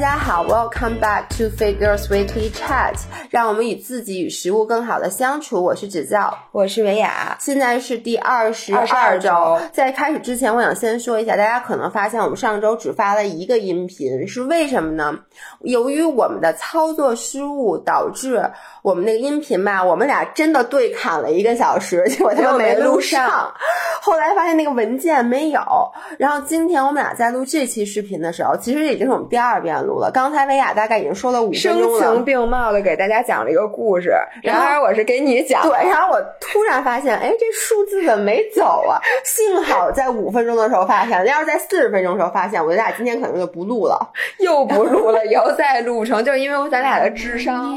家好，Welcome back to Figures Weekly Chat，让我们与自己与食物更好的相处。我是指教，我是维雅。现在是第二十二周，在开始之前，我想先说一下，大家可能发现我们上周只发了一个音频，是为什么呢？由于我们的操作失误，导致我们那个音频吧，我们俩真的对砍了一个小时，结果他们没录上。后来发现那个文件没有，然后今天我们俩在录这期视频的时候，其实已经是我们第二遍录了。刚才薇娅大概已经说了五分钟了，声情并茂的给大家讲了一个故事，然而我是给你讲，对，然后我突然发现，哎，这数字怎么没走啊？幸好在五分钟的时候发现，要是在四十分钟的时候发现，我咱俩今天可能就不录了，又不录了，以后再录成，就是因为咱俩的智商。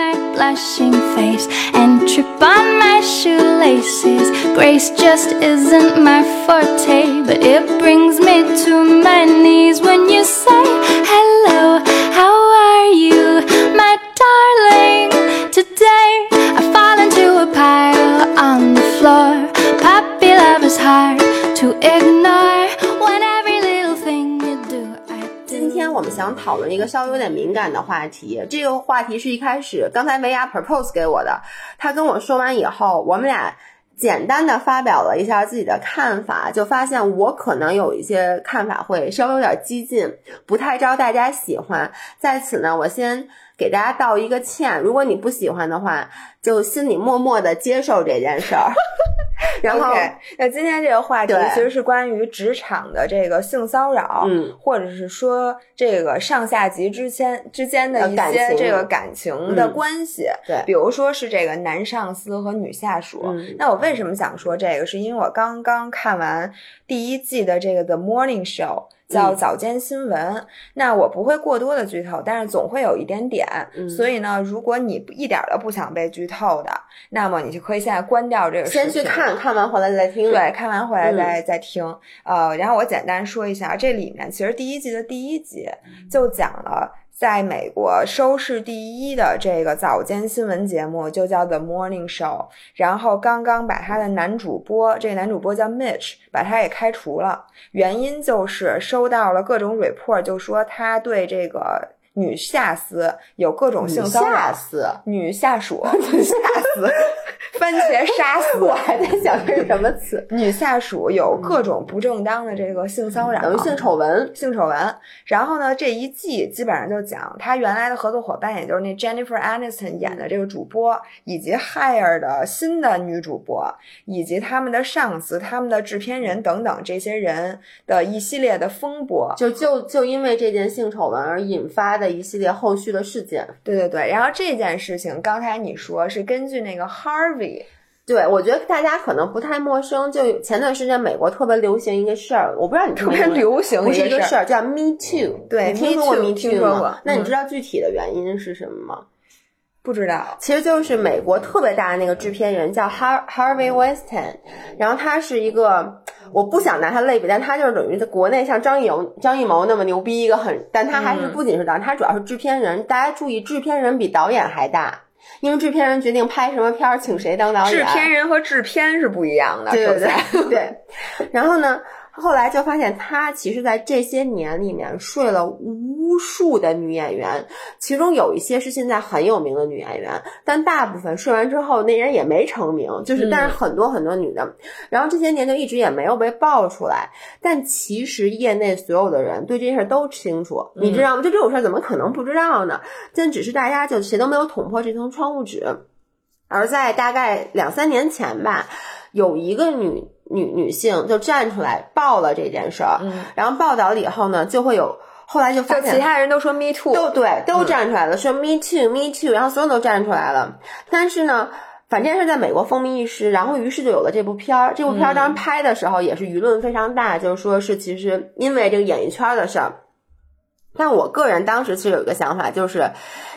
my blushing face and trip on my shoelaces. Grace just isn't my forte, but it brings me to my knees when you say hello. How are you, my darling? Today I fall into a pile on the floor. Puppy love is hard to ignore. 我们想讨论一个稍微有点敏感的话题。这个话题是一开始刚才维亚 propose 给我的，他跟我说完以后，我们俩 简单的发表了一下自己的看法，就发现我可能有一些看法会稍微有点激进，不太招大家喜欢。在此呢，我先给大家道一个歉，如果你不喜欢的话，就心里默默的接受这件事儿。然后，那今天这个话题其实是关于职场的这个性骚扰，嗯，或者是说这个上下级之间之间的一些这个感情的关系，对，比如说是这个男上司和女下属。那我为什么想说这个？是因为我刚刚看完第一季的这个 The Morning Show。叫早间新闻，那我不会过多的剧透，但是总会有一点点。所以呢，如果你一点都不想被剧透的，那么你就可以现在关掉这个。先去看看完回来再听。对，看完回来再再听。呃，然后我简单说一下，这里面其实第一季的第一集就讲了。在美国收视第一的这个早间新闻节目就叫 The Morning Show，然后刚刚把他的男主播，这个男主播叫 Mitch，把他给开除了，原因就是收到了各种 report，就说他对这个女下司有各种性骚扰，女下属，女下司。番茄杀死我，还在想这是什么词？女下属有各种不正当的这个性骚扰，等于性丑闻，性丑闻。然后呢，这一季基本上就讲她原来的合作伙伴，也就是那 Jennifer Aniston 演的这个主播，以及 Hire 的新的女主播，以及他们的上司、他们的制片人等等这些人的一系列的风波，就就就因为这件性丑闻而引发的一系列后续的事件。对对对。然后这件事情，刚才你说是根据那个 Harvey。对，我觉得大家可能不太陌生。就前段时间美国特别流行一个事儿，我不知道你特别流行不是一个事儿，叫 Me Too。对，你听说过 Me Too 吗？那你知道具体的原因是什么吗？不知道，其实就是美国特别大的那个制片人叫 Har Harvey Weinstein，然后他是一个，我不想拿他类比，但他就是等于在国内像张艺谋张艺谋那么牛逼一个很，但他还是不仅是导演，他主要是制片人。大家注意，制片人比导演还大。因为制片人决定拍什么片儿，请谁当导演。制片人和制片是不一样的，对不对。对，然后呢？后来就发现，他其实在这些年里面睡了无数的女演员，其中有一些是现在很有名的女演员，但大部分睡完之后，那人也没成名，就是但是很多很多女的，然后这些年就一直也没有被爆出来。但其实业内所有的人对这件事都清楚，你知道吗？就这种事儿怎么可能不知道呢？但只是大家就谁都没有捅破这层窗户纸。而在大概两三年前吧，有一个女。女女性就站出来报了这件事儿，然后报道了以后呢，就会有后来就发现其他人都说 me too，都对，都站出来了，说 me too，me too，然后所有都站出来了。但是呢，反正是在美国风靡一时，然后于是就有了这部片儿。这部片儿当时拍的时候也是舆论非常大，就是说是其实因为这个演艺圈的事儿。但我个人当时其实有一个想法，就是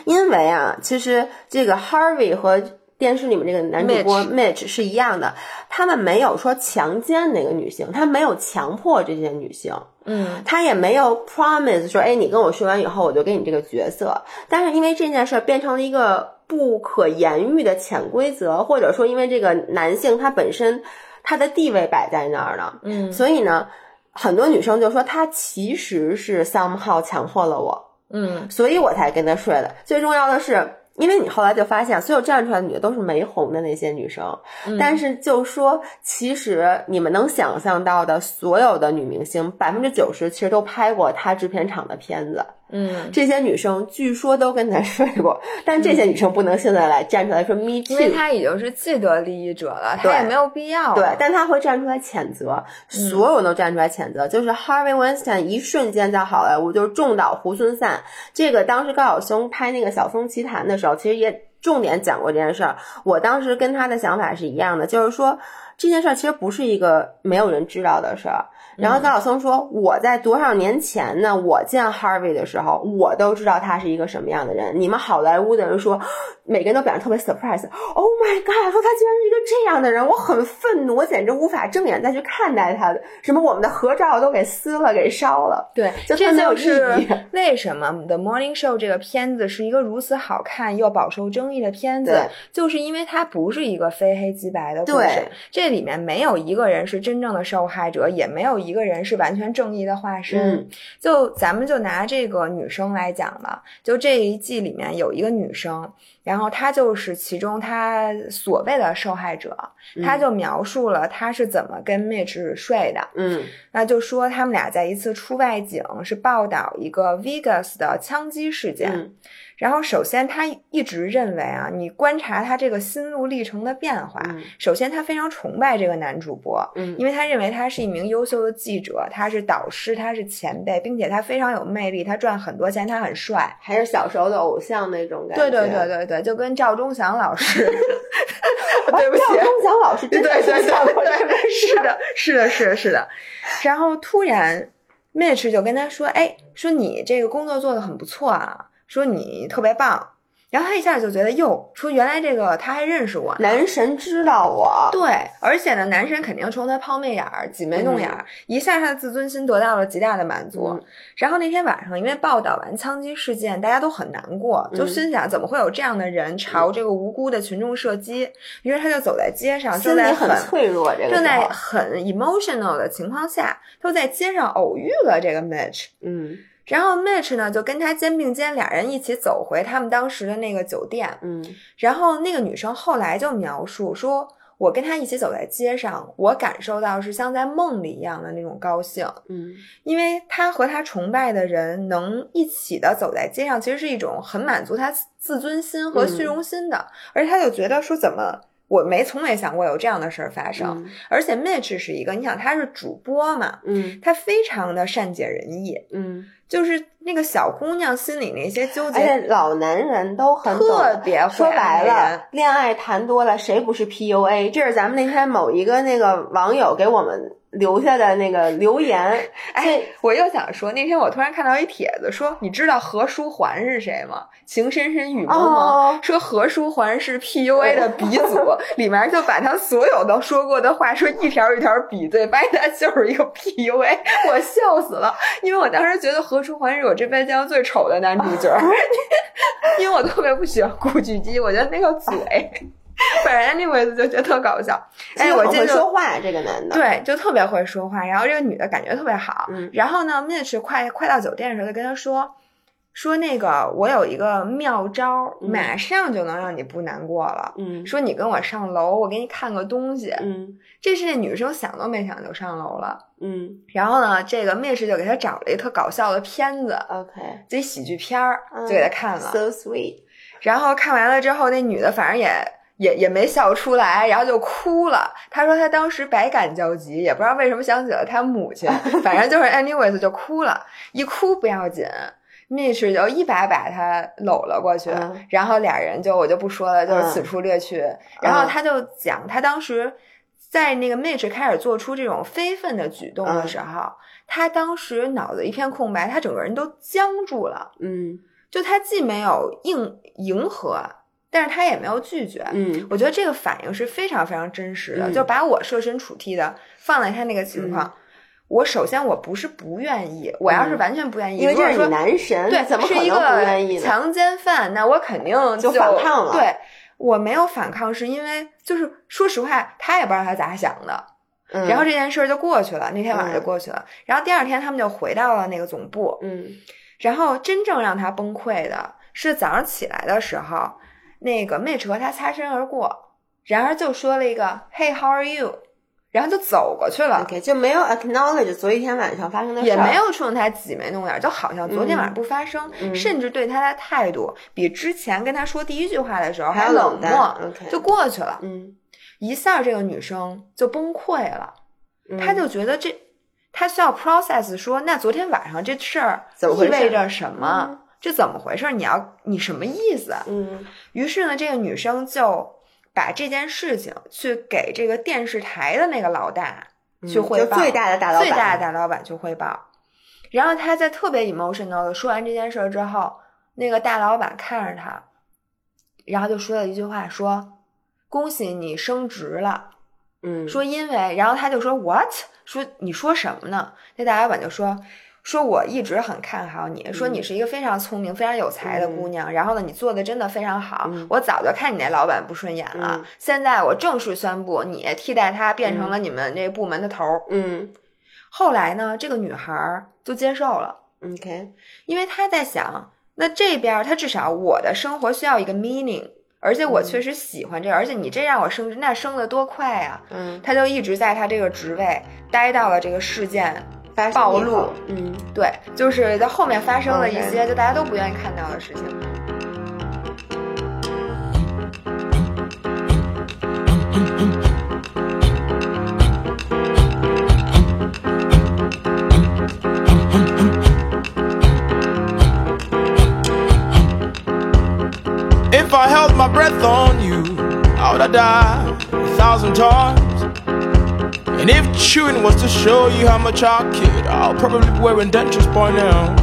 因为啊，其实这个 Harvey 和电视里面这个男主播 Mitch 是一样的，他们没有说强奸哪个女性，他没有强迫这些女性，嗯，他也没有 promise 说，哎，你跟我睡完以后，我就给你这个角色。但是因为这件事变成了一个不可言喻的潜规则，或者说因为这个男性他本身他的地位摆在那儿了，嗯，所以呢。很多女生就说他其实是 somehow 强迫了我，嗯，所以我才跟他睡的。最重要的是。因为你后来就发现，所有站出来的女的都是没红的那些女生，但是就说其实你们能想象到的所有的女明星，百分之九十其实都拍过她制片厂的片子。嗯，这些女生据说都跟他睡过，但这些女生不能现在来站出来说 me too，因为她已经是既得利益者了，她也没有必要。对，但她会站出来谴责，所有人都站出来谴责。就是 Harvey Weinstein 一瞬间在好莱坞就是重蹈猢狲散。这个当时高晓松拍那个《晓松奇谈》的时候，其实也重点讲过这件事儿。我当时跟他的想法是一样的，就是说这件事儿其实不是一个没有人知道的事儿。然后高晓松说：“我在多少年前呢？我见 Harvey 的时候，我都知道他是一个什么样的人。你们好莱坞的人说，每个人都表现特别 surprise。Oh my god！说他居然是一个这样的人，我很愤怒，我简直无法正眼再去看待他的。什么我们的合照都给撕了，给烧了。对，这就是为什么《The Morning Show》这个片子是一个如此好看又饱受争议的片子，就是因为它不是一个非黑即白的故事。这里面没有一个人是真正的受害者，也没有一个人是完全正义的化身。嗯就咱们就拿这个女生来讲吧，就这一季里面有一个女生。然后他就是其中他所谓的受害者，他就描述了他是怎么跟 Mitch 睡的。嗯，那就说他们俩在一次出外景，是报道一个 Vegas 的枪击事件。然后，首先他一直认为啊，你观察他这个心路历程的变化，首先他非常崇拜这个男主播，嗯，因为他认为他是一名优秀的记者，他是导师，他是前辈，并且他非常有魅力，他赚很多钱，他很帅，还是小时候的偶像那种感觉。对对对对对，就跟赵忠祥老师 对不起，赵忠祥老师真的对对对，是的，是的，是的，是的。然后突然，Mitch 就跟他说：“哎，说你这个工作做的很不错啊。”说你特别棒，然后他一下就觉得哟，说原来这个他还认识我，男神知道我，对，而且呢，男神肯定冲他抛媚眼儿、挤眉弄眼儿，一下他的自尊心得到了极大的满足。然后那天晚上，因为报道完枪击事件，大家都很难过，就心想怎么会有这样的人朝这个无辜的群众射击？于是他就走在街上，正在很脆弱，这个正在很 emotional 的情况下，他在街上偶遇了这个 Mitch，嗯。然后 Mitch 呢，就跟他肩并肩，俩人一起走回他们当时的那个酒店。嗯，然后那个女生后来就描述说：“我跟他一起走在街上，我感受到是像在梦里一样的那种高兴。嗯，因为他和他崇拜的人能一起的走在街上，其实是一种很满足他自尊心和虚荣心的。而且他就觉得说，怎么我没从没想过有这样的事儿发生。而且 Mitch 是一个，你想他是主播嘛，嗯，他非常的善解人意，嗯。”就是那个小姑娘心里那些纠结，而且老男人都很特别说白了，恋爱谈多了，谁不是 PUA？这是咱们那天某一个那个网友给我们。留下的那个留言，哎，我又想说，那天我突然看到一帖子，说你知道何书桓是谁吗？情深深雨蒙蒙，说何书桓是 PUA 的鼻祖，里面就把他所有的说过的话，说一条一条比对，发现他就是一个 PUA，我笑死了，因为我当时觉得何书桓是我这辈子见过最丑的男主角，因为我特别不喜欢古巨基，我觉得那个嘴。反正那回子就觉得特搞笑，哎，我会说话这个男的，对，就特别会说话。然后这个女的感觉特别好，嗯。然后呢，Mitch 快快到酒店的时候，就跟他说，说那个我有一个妙招，马上就能让你不难过了。嗯。说你跟我上楼，我给你看个东西。嗯。这是那女生想都没想就上楼了。嗯。然后呢，这个 Mitch 就给他找了一特搞笑的片子，OK，这喜剧片儿，就给他看了，So sweet。然后看完了之后，那女的反正也。也也没笑出来，然后就哭了。他说他当时百感交集，也不知道为什么想起了他母亲，反正就是 anyways 就哭了。一哭不要紧，Mitch 就一把把他搂了过去，然后俩人就我就不说了，就是此处略去。然后他就讲他当时在那个 Mitch 开始做出这种非分的举动的时候，他当时脑子一片空白，他整个人都僵住了。嗯，就他既没有应迎合。但是他也没有拒绝，嗯，我觉得这个反应是非常非常真实的，就把我设身处地的放在他那个情况，我首先我不是不愿意，我要是完全不愿意，因为这是你男神，对，怎么可能不愿意？强奸犯，那我肯定就反抗了。对我没有反抗，是因为就是说实话，他也不知道他咋想的。然后这件事儿就过去了，那天晚上就过去了。然后第二天他们就回到了那个总部，嗯然后真正让他崩溃的是早上起来的时候，那个 Mitch 和他擦身而过，然而就说了一个 “Hey, how are you”，然后就走过去了。就没有 acknowledge 昨一天晚上发生的事儿，也没有冲他挤眉弄眼，就好像昨天晚上不发生，嗯甚至对他的态度比之前跟他说第一句话的时候还要冷漠就过去了。嗯，一下这个女生就崩溃了，嗯她就觉得这，她需要 process 说，那昨天晚上这事儿意味着什么？这怎么回事？你要你什么意思？嗯于是呢，这个女生就把这件事情去给这个电视台的那个老大去汇报，最大的大老板最大的大老板去汇报。然后她在特别 emotional 的说完这件事儿之后，那个大老板看着她，然后就说了一句话，说：“恭喜你升职了。”嗯，说因为，然后他就说 what？说你说什么呢？那大老板就说。说我一直很看好你，说你是一个非常聪明、非常有才的姑娘。然后呢，你做的真的非常好。嗯我早就看你那老板不顺眼了。嗯现在我正式宣布，你替代他变成了你们这部门的头儿。嗯后来呢，这个女孩儿就接受了，，OK，因为她在想，那这边儿她至少我的生活需要一个 meaning，而且我嗯确实喜欢这个，而且你这让我升职，那升的多快啊、嗯，他就一直在他这个职位待到了这个事件发生暴露，嗯对，就是在后面发生了一些就大家都不愿意看到的事情。If I held my breath on you, I would have died a thousand times. And if chewing was to show you how much I kid, I'll probably be wearing dentures by now.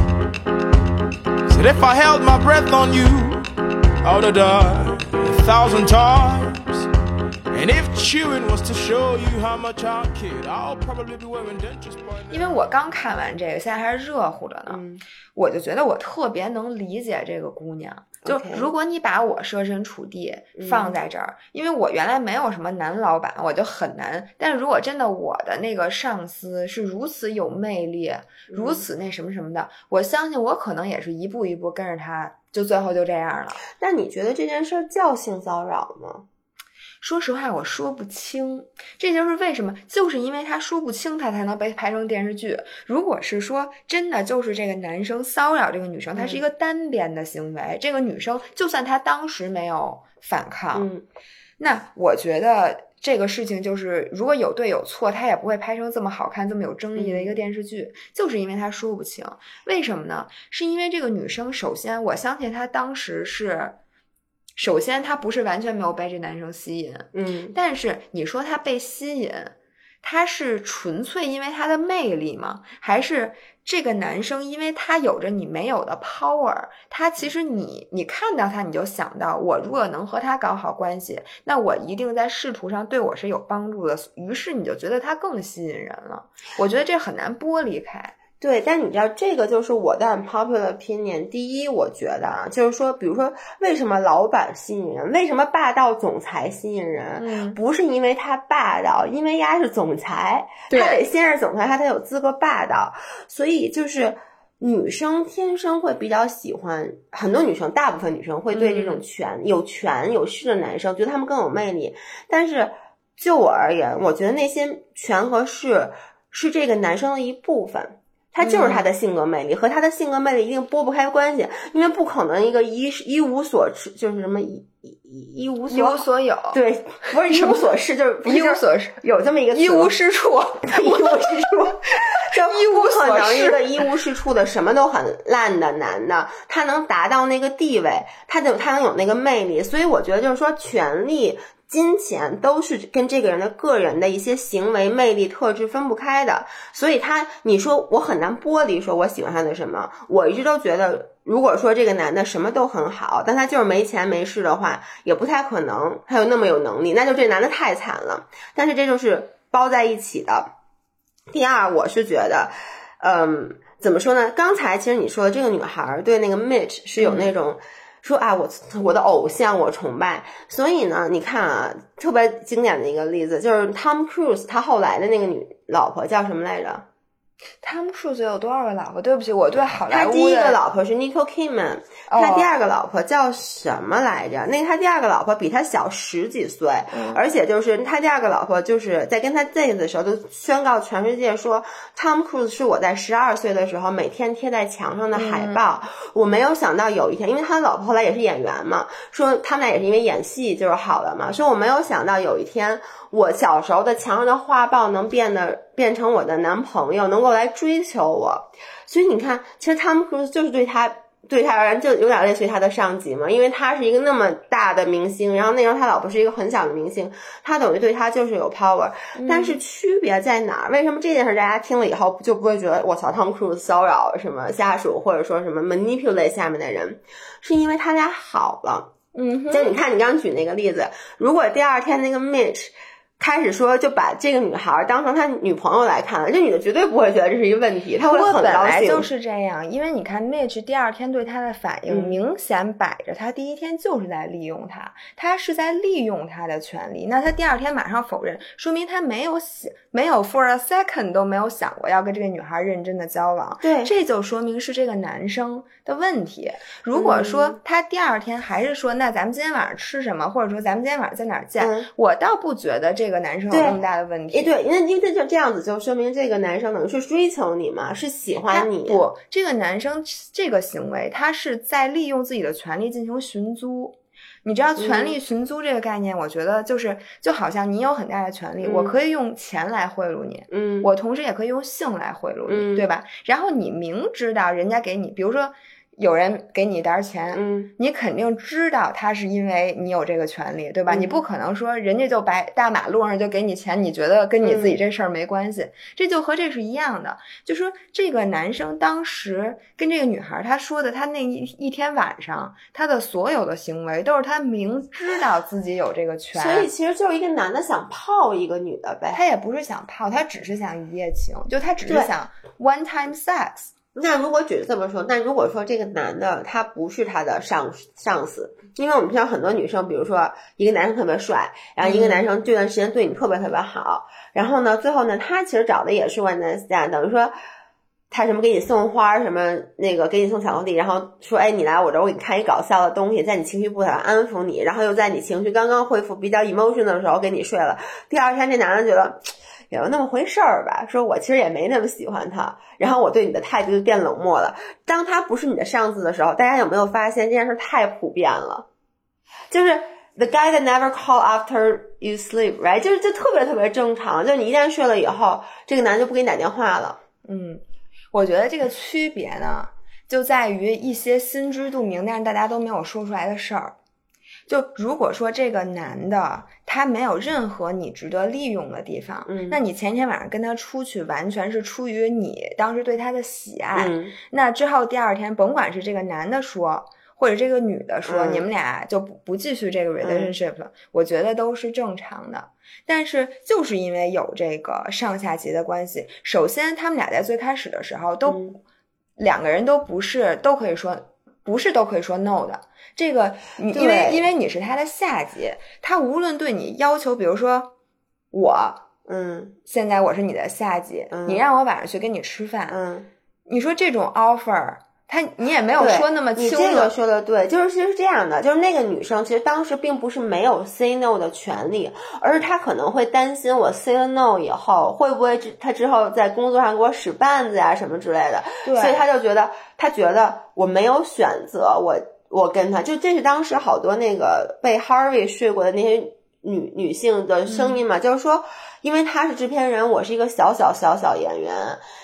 Said if I held my breath on you, I would have died a thousand times. And if chewing was to show you how much I kid, I'll probably be wearing dentures by now. 因为我刚看完这个，现在还是热乎着呢，嗯我就觉得我特别能理解这个姑娘。就如果你把我设身处地放在这儿，因为我原来没有什么男老板，我就很难。但是如果真的我的那个上司是如此有魅力，如此那什么什么的，我相信我可能也是一步一步跟着他，就最后就这样了。那你觉得这件事儿叫性骚扰吗？说实话，我说不清，这就是为什么，就是因为他说不清，他才能被拍成电视剧。如果是说真的就是这个男生骚扰这个女生，他是一个单边的行为，这个女生就算她当时没有反抗，嗯那我觉得这个事情就是如果有对有错，他也不会拍成这么好看、这么有争议的一个电视剧，就是因为他说不清。为什么呢？是因为这个女生，首先我相信她当时是，首先他不是完全没有被这男生吸引，嗯但是你说他被吸引，他是纯粹因为他的魅力吗？还是这个男生因为他有着你没有的 power？他其实你你看到他，你就想到我如果能和他搞好关系，那我一定在仕途上对我是有帮助的。于是你就觉得他更吸引人了。我觉得这很难剥离开。对，但你知道这个就是我的 unpopular opinion。第一，我觉得啊，就是说，比如说，为什么老板吸引人？为什么霸道总裁吸引人？嗯，不是因为他霸道，因为丫是总裁，他得先是总裁，他才有资格霸道。所以就是女生天生会比较喜欢，很多女生，大部分女生会对这种权、有权有势的男生，觉得他们更有魅力。但是就我而言，我觉得那些权和势是这个男生的一部分。他就是他的性格魅力，和他的性格魅力一定拨不开关系，因为不可能一个一一无所知，就是什么一一一一无所一无所有，对，不是一无所事，就是一无所事，有这么一个一无是处。一无是处，就一无不可所事能一个一无是处的什么都很烂的男的，他能达到那个地位，他就他能有那个魅力，所以我觉得就是说，权力、金钱都是跟这个人的个人的一些行为、魅力特质分不开的，所以他你说我很难剥离，说我喜欢他的什么，我一直都觉得。如果说这个男的什么都很好，但他就是没钱没势的话，也不太可能他有那么有能力，那就这男的太惨了。但是这就是包在一起的。第二，我是觉得，嗯，怎么说呢？刚才其实你说的这个女孩儿对那个 Mitch 是有那种说啊，我我的偶像，我崇拜。所以呢，你看啊，特别经典的一个例子就是 Tom Cruise，他后来的那个女老婆叫什么来着？汤姆·克鲁斯有多少个老婆？对不起，我对好莱坞他第一个老婆是 Nicole Kidman，他第二个老婆叫什么来着？那个他第二个老婆比他小十几岁，而且就是他第二个老婆就是在跟他在一起的时候，就宣告全世界说，Tom Cruise 是我在十二岁的时候每天贴在墙上的海报。我没有想到有一天，因为他的老婆后来也是演员嘛，说他们俩也是因为演戏就是好了嘛，说我没有想到有一天。我小时候的墙上的画报能变得变成我的男朋友，能够来追求我，所以你看，其实汤姆·克鲁斯就是对他对他而言就有点类似于他的上级嘛，因为他是一个那么大的明星，然后那时候他老婆是一个很小的明星，他等于对他就是有 power。但是区别在哪儿？为什么这件事大家听了以后就不会觉得我操汤姆·克鲁斯骚扰什么下属，或者说什么 manipulate 下面的人？是因为他俩好了。嗯，就你看你刚举那个例子，如果第二天那个 Mitch。开始说就把这个女孩当成他女朋友来看了，这女的绝对不会觉得这是一个问题，她会很高兴。本来就是这样，因为你看 Mitch 第二天对他的反应，明显摆着他第一天就是在利用他，他是在利用他的权利。那他第二天马上否认，说明他没有想，没有 for a second 都没有想过要跟这个女孩认真的交往。对，这就说明是这个男生的问题。如果说他第二天还是说，那咱们今天晚上吃什么，或者说咱们今天晚上在哪儿见，我倒不觉得这个。个男生有那么大的问题？哎，对，因为因为他就这样子，就说明这个男生等于是追求你嘛，是喜欢你。不，这个男生这个行为，他是在利用自己的权利进行寻租。你知道权利寻租这个概念？我觉得就是就好像你有很大的权利，我可以用钱来贿赂你，嗯，我同时也可以用性来贿赂你，对吧？然后你明知道人家给你，比如说。有人给你一沓钱，嗯，你肯定知道他是因为你有这个权利，对吧？你不可能说人家就白大马路上就给你钱，你觉得跟你自己这事儿没关系？这就和这是一样的。就说这个男生当时跟这个女孩他说的，他那一一天晚上他的所有的行为都是他明知道自己有这个权，所以其实就是一个男的想泡一个女的呗。他也不是想泡，他只是想一夜情，就他只是想 one time sex。那如果只是这么说，那如果说这个男的他不是他的上上司，因为我们知道很多女生，比如说一个男生特别帅，然后一个男生这段时间对你特别特别好，然后呢，最后呢，他其实找的也是 one night stand，等于说他什么给你送花，什么那个给你送巧克力，然后说哎你来我这儿我给你看一搞笑的东西，在你情绪不好安抚你，然后又在你情绪刚刚恢复比较 emotion 的时候给你睡了，第二天这男的觉得。也有那么回事儿吧，说我其实也没那么喜欢他，然后我对你的态度就变冷漠了。当他不是你的上司的时候，大家有没有发现这件事太普遍了？就是 the guy that never call after you sleep，right？就是就特别特别正常。就是你一旦睡了以后，这个男就不给你打电话了。嗯，我觉得这个区别呢，就在于一些心知肚明，但是大家都没有说出来的事儿。就如果说这个男的他没有任何你值得利用的地方，嗯，那你前一天晚上跟他出去完全是出于你当时对他的喜爱，嗯，那之后第二天甭管是这个男的说或者这个女的说，你们俩就不不继续这个 relationship 了，我觉得都是正常的。但是就是因为有这个上下级的关系，首先他们俩在最开始的时候都两个人都不是都可以说不是都可以说 no 的。这个，因为因为你是他的下级，他无论对你要求，比如说我，嗯，现在我是你的下级，你让我晚上去跟你吃饭，嗯，你说这种 offer，他你也没有说那么清楚。你这个说的对，就是其实是这样的，就是那个女生其实当时并不是没有 say no 的权利，而是她可能会担心我 say 了 no 以后会不会她之后在工作上给我使绊子呀什么之类的，所以她就觉得她觉得我没有选择我。我跟他就这是当时好多那个被 Harvey 睡过的那些女女性的声音嘛，就是说，因为他是制片人，我是一个小小小小演员，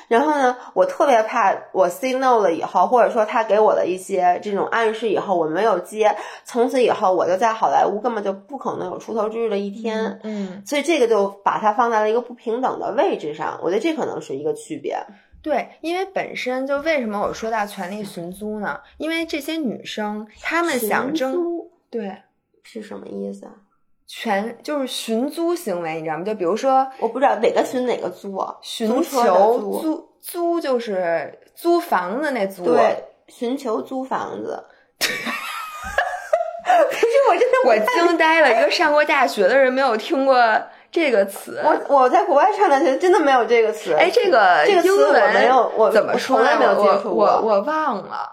然后呢，我特别怕我 say no 了以后，或者说他给我的一些这种暗示以后我没有接，从此以后我就在好莱坞根本就不可能有出头之日的一天，嗯，所以这个就把它放在了一个不平等的位置上，我觉得这可能是一个区别。对，因为本身就为什么我说到权力寻租呢？因为这些女生她们想争，对，是什么意思啊？权就是寻租行为，你知道吗？就比如说，我不知道哪个寻哪个租啊？寻求租租就是租房子那租，对，寻求租房子。可是我真的我惊呆了，一个上过大学的人没有听过这个词。我我在国外上大学，真的没有这个词。哎，这个这个词我没有，我怎么说？从来没有接触过。我我忘了，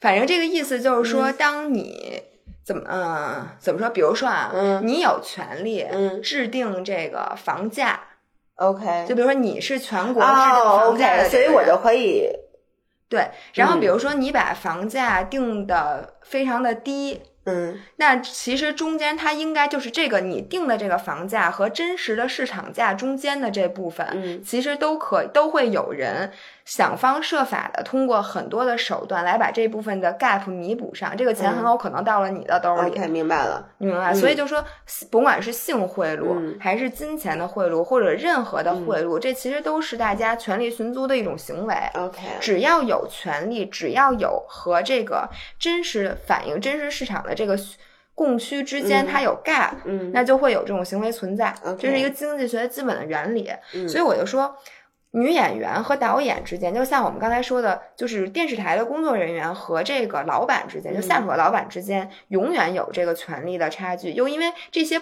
反正这个意思就是说，当你怎么嗯怎么说？比如说啊，嗯你有权利制定这个房价。OK，就比如说你是全国制定房价的，所以我就可以。对，然后比如说你把房价定的非常的低。嗯，那其实中间它应该就是这个你定的这个房价和真实的市场价中间的这部分，嗯，其实都可都会有人想方设法的通过很多的手段来把这部分的 gap 弥补上，这个钱很有可能到了你的兜里。OK，明白了，你明白？所以就说，甭管是性贿赂还是金钱的贿赂，或者任何的贿赂，这其实都是大家权力寻租的一种行为。OK，只要有权利，只要有和这个真实反映真实市场的。这个供需之间它有 gap，嗯，那就会有这种行为存在，这是一个经济学基本的原理。所以我就说，女演员和导演之间，就像我们刚才说的，就是电视台的工作人员和这个老板之间，就下属和老板之间，永远有这个权力的差距。又因为这些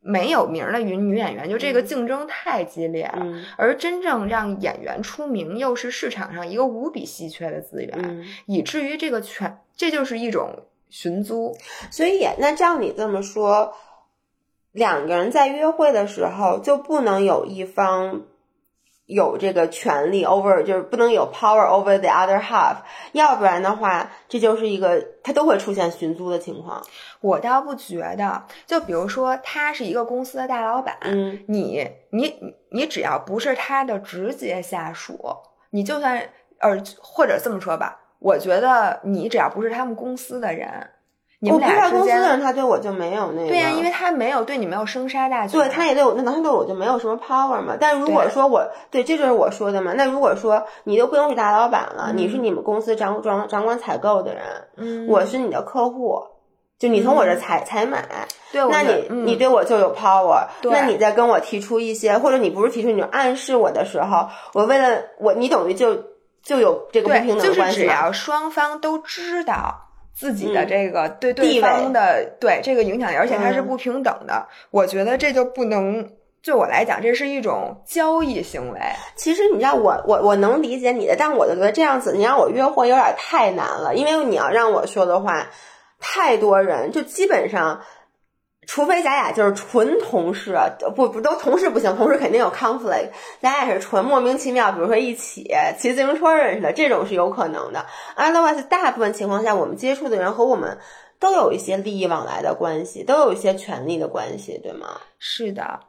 没有名的女女演员，就这个竞争太激烈了，而真正让演员出名，又是市场上一个无比稀缺的资源，以至于这个权，这就是一种。寻租，所以那照你这么说，两个人在约会的时候就不能有一方有这个权利 over，就是不能有 power over the other half，要不然的话，这就是一个他都会出现寻租的情况。我倒不觉得，就比如说他是一个公司的大老板，嗯，你你你只要不是他的直接下属，你就算呃或者这么说吧。我觉得你只要不是他们公司的人，你们俩之间，他对我就没有那个。对呀，因为他没有对你没有生杀大权。对，他也对我，那他对我就没有什么 power 嘛。但如果说我对，这就是我说的嘛。那如果说你都不用是大老板了，你是你们公司掌掌掌管采购的人，嗯，我是你的客户，就你从我这采采买，对，那你你对我就有 power。那你在跟我提出一些，或者你不是提出，你就暗示我的时候，我为了我，你等于就。就有这个不平等关系就是只要双方都知道自己的这个对对方的对这个影响力，而且它是不平等的，我觉得这就不能。对我来讲，这是一种交易行为。其实你知道，我我我能理解你的，但我就觉得这样子，你让我约会有点太难了，因为你要让我说的话，太多人就基本上。除非咱俩就是纯同事，不不都同事不行，同事肯定有 conflict。咱俩是纯莫名其妙，比如说一起骑自行车认识的，这种是有可能的。Otherwise，大部分情况下，我们接触的人和我们都有一些利益往来的关系，都有一些权利的关系，对吗？是的。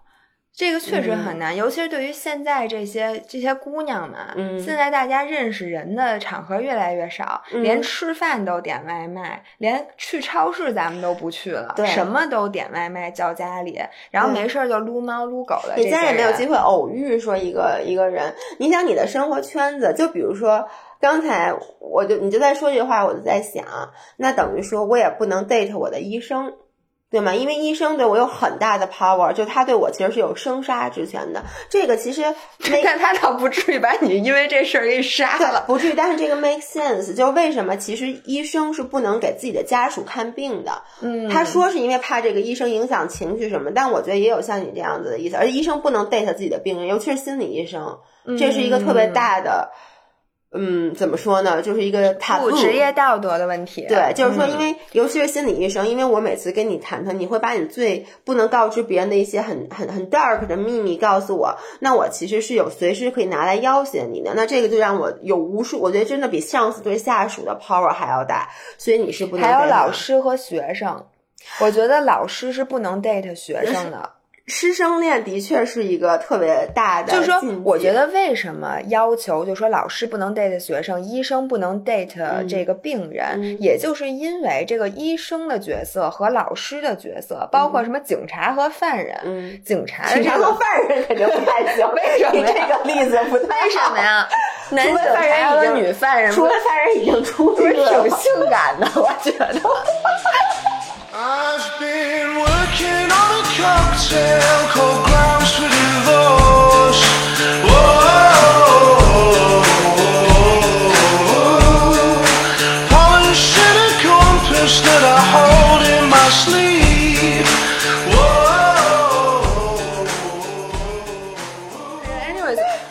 这个确实很难，尤其是对于现在这些这些姑娘们。嗯，现在大家认识人的场合越来越少，连吃饭都点外卖，连去超市咱们都不去了，什么都点外卖叫家里，然后没事就撸猫撸狗的。你再也没有机会偶遇说一个一个人。你想你的生活圈子，就比如说刚才我就你就在说这句话，我就在想，那等于说我也不能 date 我的医生。对吗？因为医生对我有很大的 power，就他对我其实是有生杀之权的。这个其实，但他倒不至于把你因为这事儿给杀了，不至于。但是这个 make sense，就为什么其实医生是不能给自己的家属看病的？嗯，他说是因为怕这个医生影响情绪什么，但我觉得也有像你这样子的意思。而且医生不能 date 自己的病人，尤其是心理医生，这是一个特别大的。嗯，怎么说呢？就是一个不职业道德的问题。对，就是说，因为尤其是心理医生，因为我每次跟你谈谈，你会把你最不能告知别人的一些很很很 dark 的秘密告诉我，那我其实是有随时可以拿来要挟你的。那这个就让我有无数，我觉得真的比上司对下属的 power 还要大。所以你是不能。还有老师和学生，我觉得老师是不能 date 学生的。师生恋的确是一个特别大的，就是说，我觉得为什么要求，就说老师不能 date 学生，医生不能 date 这个病人，也就是因为这个医生的角色和老师的角色，包括什么警察和犯人，警察、警察和犯人肯定不太行。为什么这个例子不太？为什么呀？男犯人和女犯人，除了犯人已经出狱了，挺性感的，我觉得。I've been working on a cocktail called Grounds for Divorce. Whoa,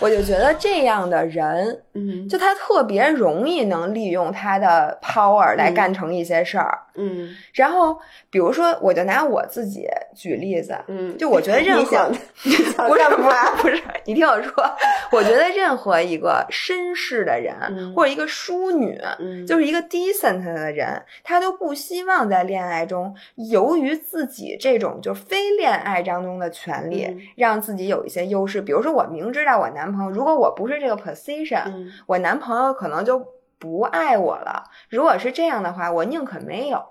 是觉得这样的人，嗯就他特别容易能利用他的 power 来干成一些事儿。嗯然后，比如说，我就拿我自己举例子，嗯，就我觉得任何 你想不是不是？不是，你听我说，我觉得任何一个绅士的人、嗯或者一个淑女，嗯就是一个 decent 的人，他都不希望在恋爱中，由于自己这种就非恋爱当中的权利，嗯让自己有一些优势。比如说，我明知道我男朋友，如果我不是这个 position，、嗯我男朋友可能就不爱我了。如果是这样的话，我宁可没有。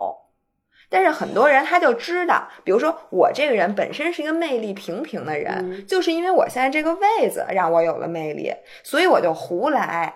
但是很多人他就知道，比如说我这个人本身是一个魅力平平的人，嗯就是因为我现在这个位子让我有了魅力，所以我就胡来。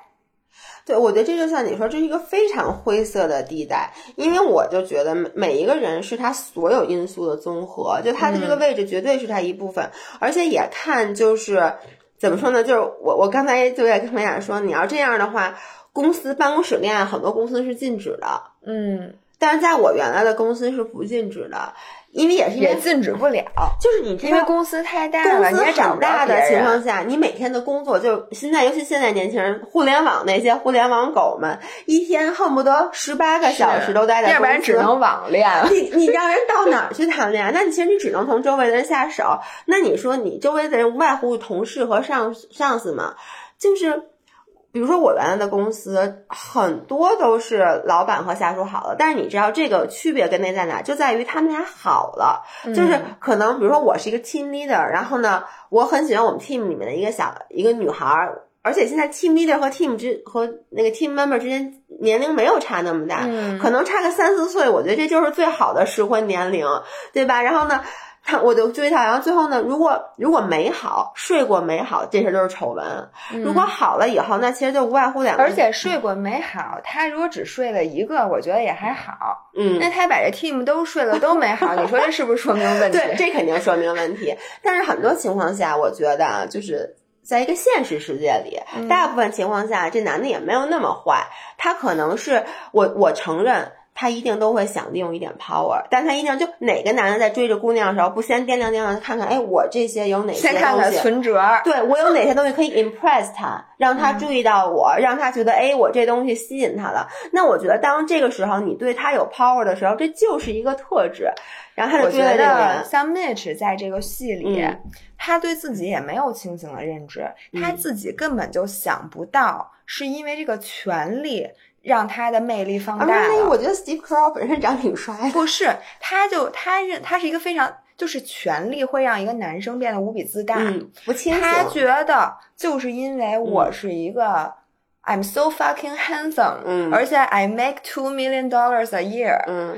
对，我觉得这就像你说，这是一个非常灰色的地带，因为我就觉得每每一个人是他所有因素的综合，就他的这个位置绝对是他一部分，而且也看就是怎么说呢，就是我我刚才就在跟美雅说，你要这样的话，公司办公室恋爱很多公司是禁止的，嗯，但是在我原来的公司是不禁止的，因为也是因为也禁止不了，就是你。因为公司太大了，公司你也找很不大的情况下，你每天的工作就现在，尤其现在年轻人，互联网那些互联网狗们，一天恨不得十八个小时都待在要不然只能网恋。你你让人到哪儿去谈恋爱？那你其实你只能从周围的人下手。那你说你周围的人无外乎同事和上上司嘛，就是。比如说我原来的公司很多都是老板和下属好了，但是你知道这个区别跟那在哪？就在于他们俩好了，就是可能比如说我是一个 team leader，然后呢，我很喜欢我们 team 里面的一个小一个女孩儿，而且现在 team leader 和 team 之和那个 team member 之间年龄没有差那么大，嗯可能差个三四岁，我觉得这就是最好的适婚年龄，对吧？然后呢，他 我就追他，然后最后呢，如果如果没好睡过没好，这事儿都是丑闻；如果好了以后，那其实就无外乎两个，而且睡过没好，他如果只睡了一个，我觉得也还好。嗯，那他把这 team 都睡了都没好，你说这是不是说明问题？对，这肯定说明问题。但是很多情况下，我觉得啊，就是在一个现实世界里，嗯大部分情况下，这男的也没有那么坏，他可能是我我承认。他一定都会想利用一点 power，但他一定就哪个男的在追着姑娘的时候，不先掂量掂量看看，哎，我这些有哪些先看看存折。对我有哪些东西可以 impress 他，让他注意到我，让他觉得哎，我这东西吸引他了。那我觉得当这个时候你对他有 power 的时候，这就是一个特质。然后他就我觉得人，像 Mitch 在这个戏里，嗯他对自己也没有清醒的认知，他嗯自己根本就想不到，是因为这个权利让他的魅力放啊，大了。我觉得 Steve Carell 本身长挺帅的。不是，他就他认他是一个非常就是权力会让一个男生变得无比自大。嗯，不清。他觉得就是因为我是一个、I'm so fucking handsome，嗯而且 I make two million dollars a year，、嗯，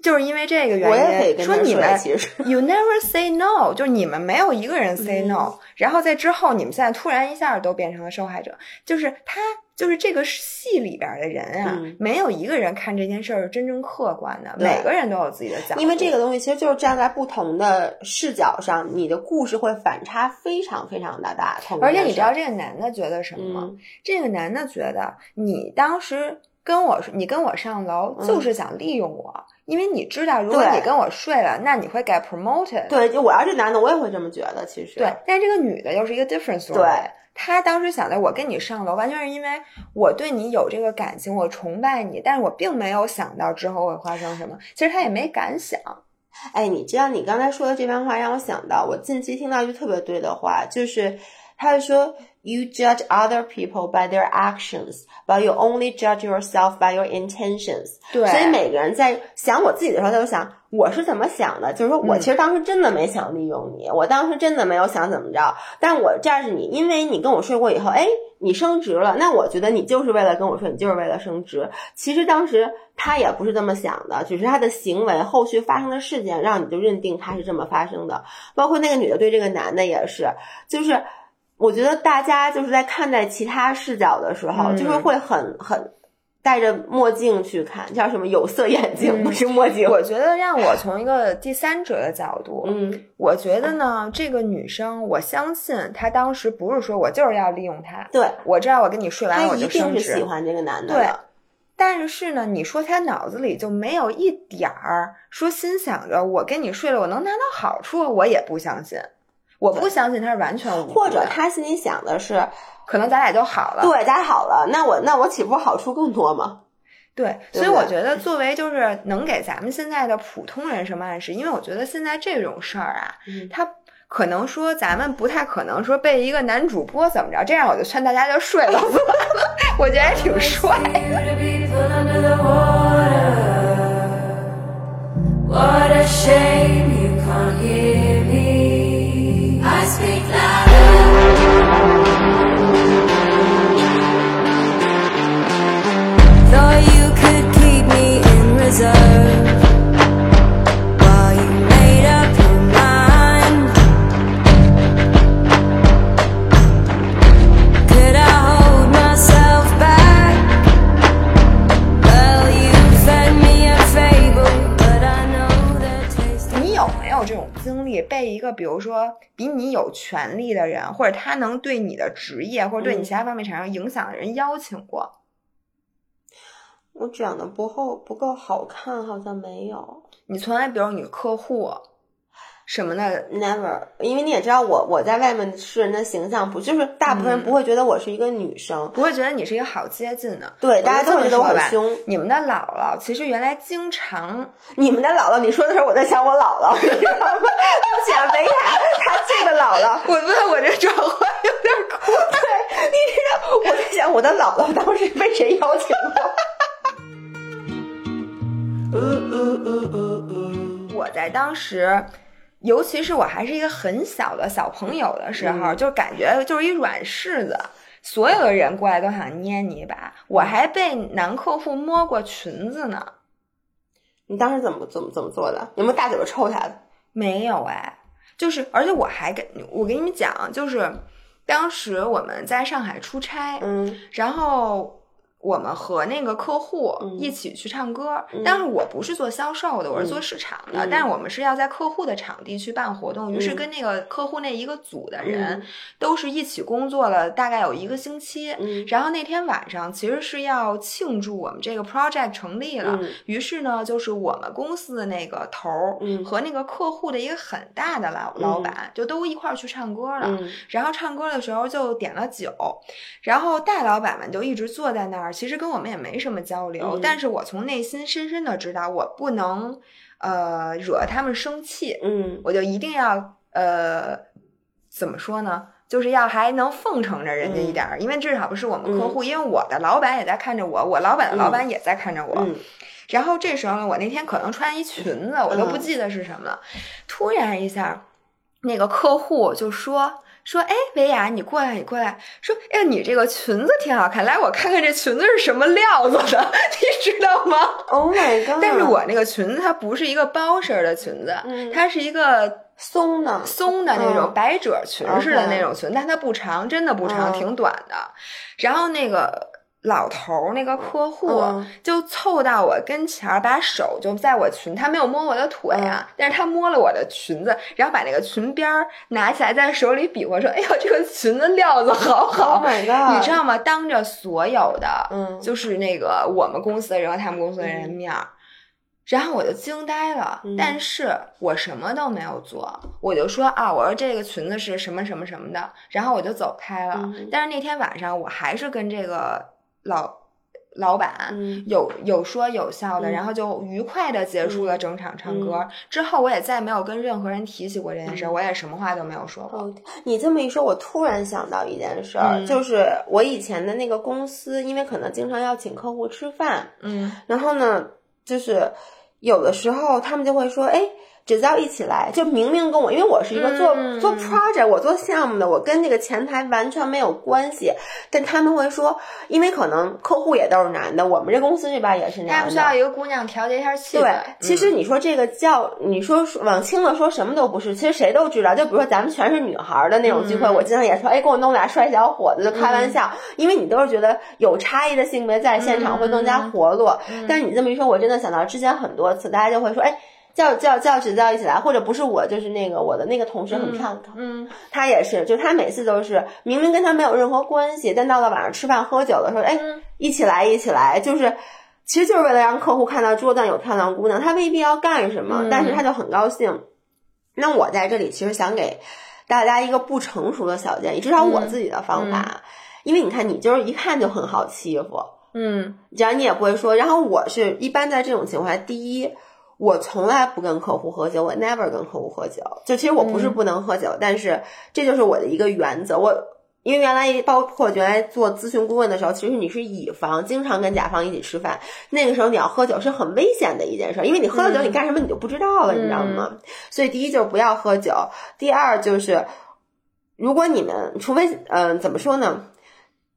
就是因为这个原因，说你们其实 you never say no，就是你们没有一个人 say 嗯 no，、然后在之后你们现在突然一下都变成了受害者，就是他。就是这个戏里边的人啊，嗯没有一个人看这件事儿是真正客观的，每个人都有自己的角度。因为这个东西其实就是站在不同的视角上，你的故事会反差非常非常的大。而且你知道这个男的觉得什么吗？嗯这个男的觉得你当时跟我说，你跟我上楼嗯就是想利用我，因为你知道，如果你跟我睡了，那你会 get promoted。对，就我要是男的，我也会这么觉得。其实对，但是这个女的又是一个 different story。对，他当时想的，我跟你上楼，完全是因为我对你有这个感情，我崇拜你，但是我并没有想到之后会发生什么。其实他也没敢想。哎，你知道你刚才说的这番话让我想到，我近期听到一句特别对的话，就是他是说，You judge other people by their actions, but you only judge yourself by your intentions。对所以每个人在想我自己的时候，他就想我是怎么想的，就是说我嗯其实当时真的没想利用你，我当时真的没有想怎么着，但我 judge 你，因为你跟我睡过以后，哎，你升职了，那我觉得你就是为了跟我说，你就是为了升职。其实当时他也不是这么想的，只是他的行为后续发生的事件让你就认定他是这么发生的。包括那个女的对这个男的也是，就是我觉得大家就是在看待其他视角的时候，嗯就是会很很戴着墨镜去看，叫什么有色眼镜，嗯不是墨镜。我觉得让我从一个第三者的角度，嗯我觉得呢，这个女生，我相信她当时不是说我就是要利用她，对，我知道我跟你睡完了我一就升职定是喜，欢这个男的对的。但是呢，你说她脑子里就没有一点儿说心想着我跟你睡了我能拿到好处，我也不相信。我不相信他是完全无辜的，或者他心里想的是，可能咱俩就好了。对，咱俩好了，那我那我岂不是好处更多吗？对，所以我觉得作为就是能给咱们现在的普通人什么暗示，因为我觉得现在这种事儿啊，嗯他可能说咱们不太可能说被一个男主播怎么着，这样我就劝大家就睡了我觉得还挺帅。you 你有没有这种经历？被一个比如说比你有权利的人，或者他能对你的职业或者对你其他方面产生影响的人邀请过？我长得不够不够好看，好像没有你从来，比如你客户什么的，，never。因为你也知道我我在外面是人的形象不就是大部分人不会觉得我是一个女生，不会觉得你是一个好接近的。对，大家就都觉得我很凶。你们的姥姥其实原来经常，你们的姥姥，你说的时候我在想我姥姥，你知道吗？我想北海，她这个姥姥，我问我这转换有点酷。对，你知道我在想我的姥姥当时被谁邀请过？我在当时，尤其是我还是一个很小的小朋友的时候，嗯就感觉就是一软柿子，所有的人过来都想捏你一把。我还被男客户摸过裙子呢，你当时怎么怎么怎么做的？有没有大嘴巴抽他的？没有哎，就是而且我还跟我跟你们讲，就是当时我们在上海出差，嗯然后我们和那个客户嗯一起去唱歌，嗯但是我不是做销售的，我是做市场的，嗯但是我们是要在客户的场地去办活动，于是嗯跟那个客户那一个组的人嗯都是一起工作了大概有一个星期。嗯然后那天晚上其实是要庆祝我们这个 project 成立了，嗯于是呢，就是我们公司的那个头和那个客户的一个很大的老老板，就都一块儿去唱歌了。嗯然后唱歌的时候就点了酒，然后大老板们就一直坐在那儿，其实跟我们也没什么交流，嗯但是我从内心深深的知道，我不能呃惹他们生气，嗯我就一定要呃怎么说呢？就是要还能奉承着人家一点儿，因为至少不是我们客户，因为我的老板也在看着我，我老板的老板也在看着我。嗯然后这时候呢，我那天可能穿一裙子，我都不嗯记得是什么了。突然一下，那个客户就说说，哎，维雅，你过来，你过来，说，哎，你这个裙子挺好看，来，我看看这裙子是什么料子的，你知道吗？，Oh my god！但是我那个裙子它不是一个包身儿的裙子，嗯它是一个松的，松的那种嗯百褶裙似的那种裙，但它不长，真的不长，嗯挺短的。然后那个老头儿那个客户嗯。就凑到我跟前儿，把手就在我裙，他没有摸我的腿啊，嗯。但是他摸了我的裙子，然后把那个裙边儿拿起来，在手里比划说：“哎呦，这个裙子料子好好。Oh 你知道吗？当着所有的，嗯。就是那个我们公司的人和他们公司的人面儿，然后我就惊呆了，嗯。但是我什么都没有做，我就说啊，我说这个裙子是什么什么什么的，然后我就走开了。嗯。但是那天晚上我还是跟这个老老板。嗯有有说有笑的，嗯然后就愉快的结束了整场唱歌。之后我也再没有跟任何人提起过这件事，嗯我也什么话都没有说过。哦，你这么一说，我突然想到一件事儿，嗯就是我以前的那个公司，因为可能经常要请客户吃饭，嗯然后呢，就是有的时候他们就会说，哎。只要一起来，就明明跟我，因为我是一个做、嗯做 project，我做项目的，我跟那个前台完全没有关系。但他们会说，因为可能客户也都是男的，我们这公司这边也是男的，他们需要一个姑娘调节一下气氛。对，嗯其实你说这个叫你说往轻了说什么都不是，其实谁都知道。就比如说咱们全是女孩儿的那种聚会，嗯我经常也说，哎，给我弄俩帅小伙子，就开玩笑，因为你都是觉得有差异的性别在现场会更加活络。但是你这么一说，我真的想到之前很多次，大家就会说，哎。叫叫叫指教一起来，或者不是我，就是那个我的那个同事很漂亮，嗯他也是，就他每次都是明明跟他没有任何关系，但到了晚上吃饭喝酒的时候，哎，嗯一起来一起来，就是其实就是为了让客户看到桌子上有漂亮姑娘，他未必要干什么，嗯但是他就很高兴。那我在这里其实想给大家一个不成熟的小建议，至少我自己的方法，因为你看你就是一看就很好欺负，嗯只要你也不会说。然后我是一般在这种情况下，第一。我从来不跟客户喝酒，我 never 跟客户喝酒。就其实我不是不能喝酒，但是这就是我的一个原则。我因为原来包括原来做咨询顾问的时候，其实你是乙方，经常跟甲方一起吃饭，那个时候你要喝酒是很危险的一件事，因为你喝了酒你干什么你就不知道了，你知道吗？所以第一就是不要喝酒，第二就是如果你们除非嗯、呃怎么说呢？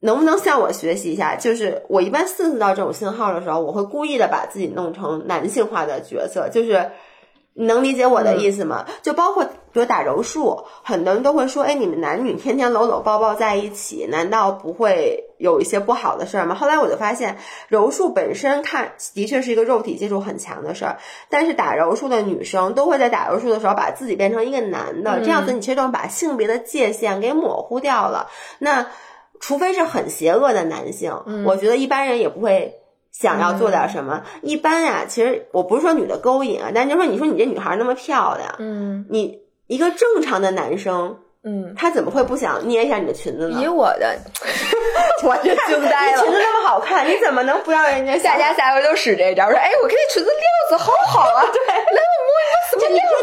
能不能向我学习一下？就是我一般 sense 到这种信号的时候，我会故意的把自己弄成男性化的角色，就是你能理解我的意思吗？就包括比如打柔术，很多人都会说，哎，你们男女天天搂搂抱抱在一起，难道不会有一些不好的事儿吗？后来我就发现，柔术本身看的确是一个肉体接触很强的事儿，但是打柔术的女生都会在打柔术的时候把自己变成一个男的，这样子你其实就把性别的界限给模糊掉了。那除非是很邪恶的男性，我觉得一般人也不会想要做点什么。一般呀，其实我不是说女的勾引啊，但就说你说你这女孩那么漂亮，嗯你一个正常的男生，嗯，他怎么会不想捏一下你的裙子呢？以我的，我就惊呆了你裙。子那么好看，你怎么能不让人家大家下回都使这招，说哎，我看这裙子料子好好啊，对，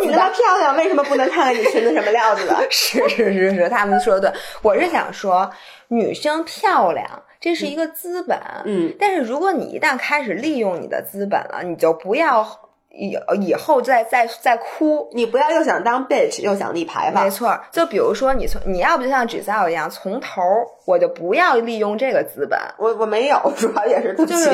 你那么。漂亮，为什么不能看看你裙子什么料子 的？是是是是，他们说的对。我是想说，女生漂亮，这是一个资本。嗯，但是如果你一旦开始利用你的资本了，你就不要以以后再再再哭。你不要又想当 bitch 又想立牌坊没，错儿，就比如说你从你要不就像 Giselle 一样，从头儿我就不要利用这个资本，我我没有，主要也是就是。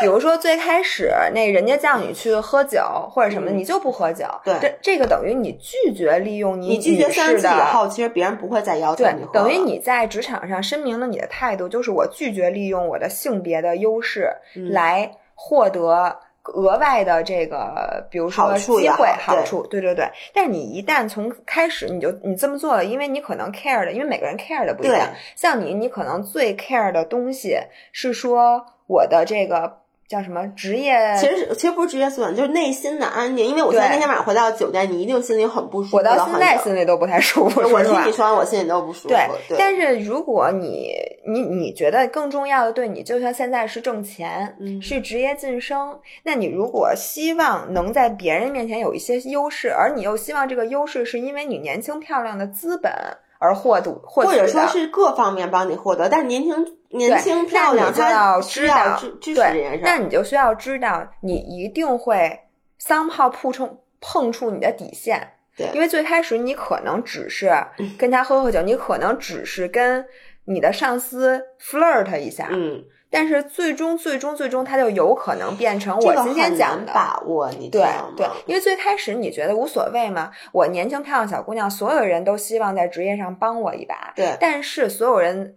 比如说最开始那人家叫你去喝酒或者什么，嗯你就不喝酒，对这这个等于你拒绝利用你你拒绝女三次士的以后，其实别人不会再要求你喝，等于你在职场上声明了你的态度，就是我拒绝利用我的性别的优势嗯来获得额外的这个，比如说机会好对处，对对对。但是你一旦从开始你就你这么做了，因为你可能 care 的，因为每个人 care 的不一样对。像你，你可能最 care 的东西是说我的这个叫什么职业，其实其实不是职业素养，就是内心的安定。因为我现在对那天晚上回到酒店，你一定心里很不舒服。我到现在心心里都不太舒服。我听你说完，我心里都不舒服。对，对，但是如果你你你觉得更重要的对你，就像现在是挣钱，嗯是职业晋升，那你如果希望能在别人面前有一些优势，而你又希望这个优势是因为你年轻漂亮的资本而获得或者说是各方面帮你获得，但是年轻年轻漂亮，就他要需知道要支支持这件对，事儿。那你就需要知道，你一定会桑炮碰触碰触你的底线。对因为最开始你可能只是跟他喝喝酒，你可能只是跟你的上司 flirt 一下，嗯，但是最终最终最终，它就有可能变成我今天讲的。把握，你知对？对，因为最开始你觉得无所谓嘛，我年轻漂亮小姑娘，所有人都希望在职业上帮我一把，对但是所有人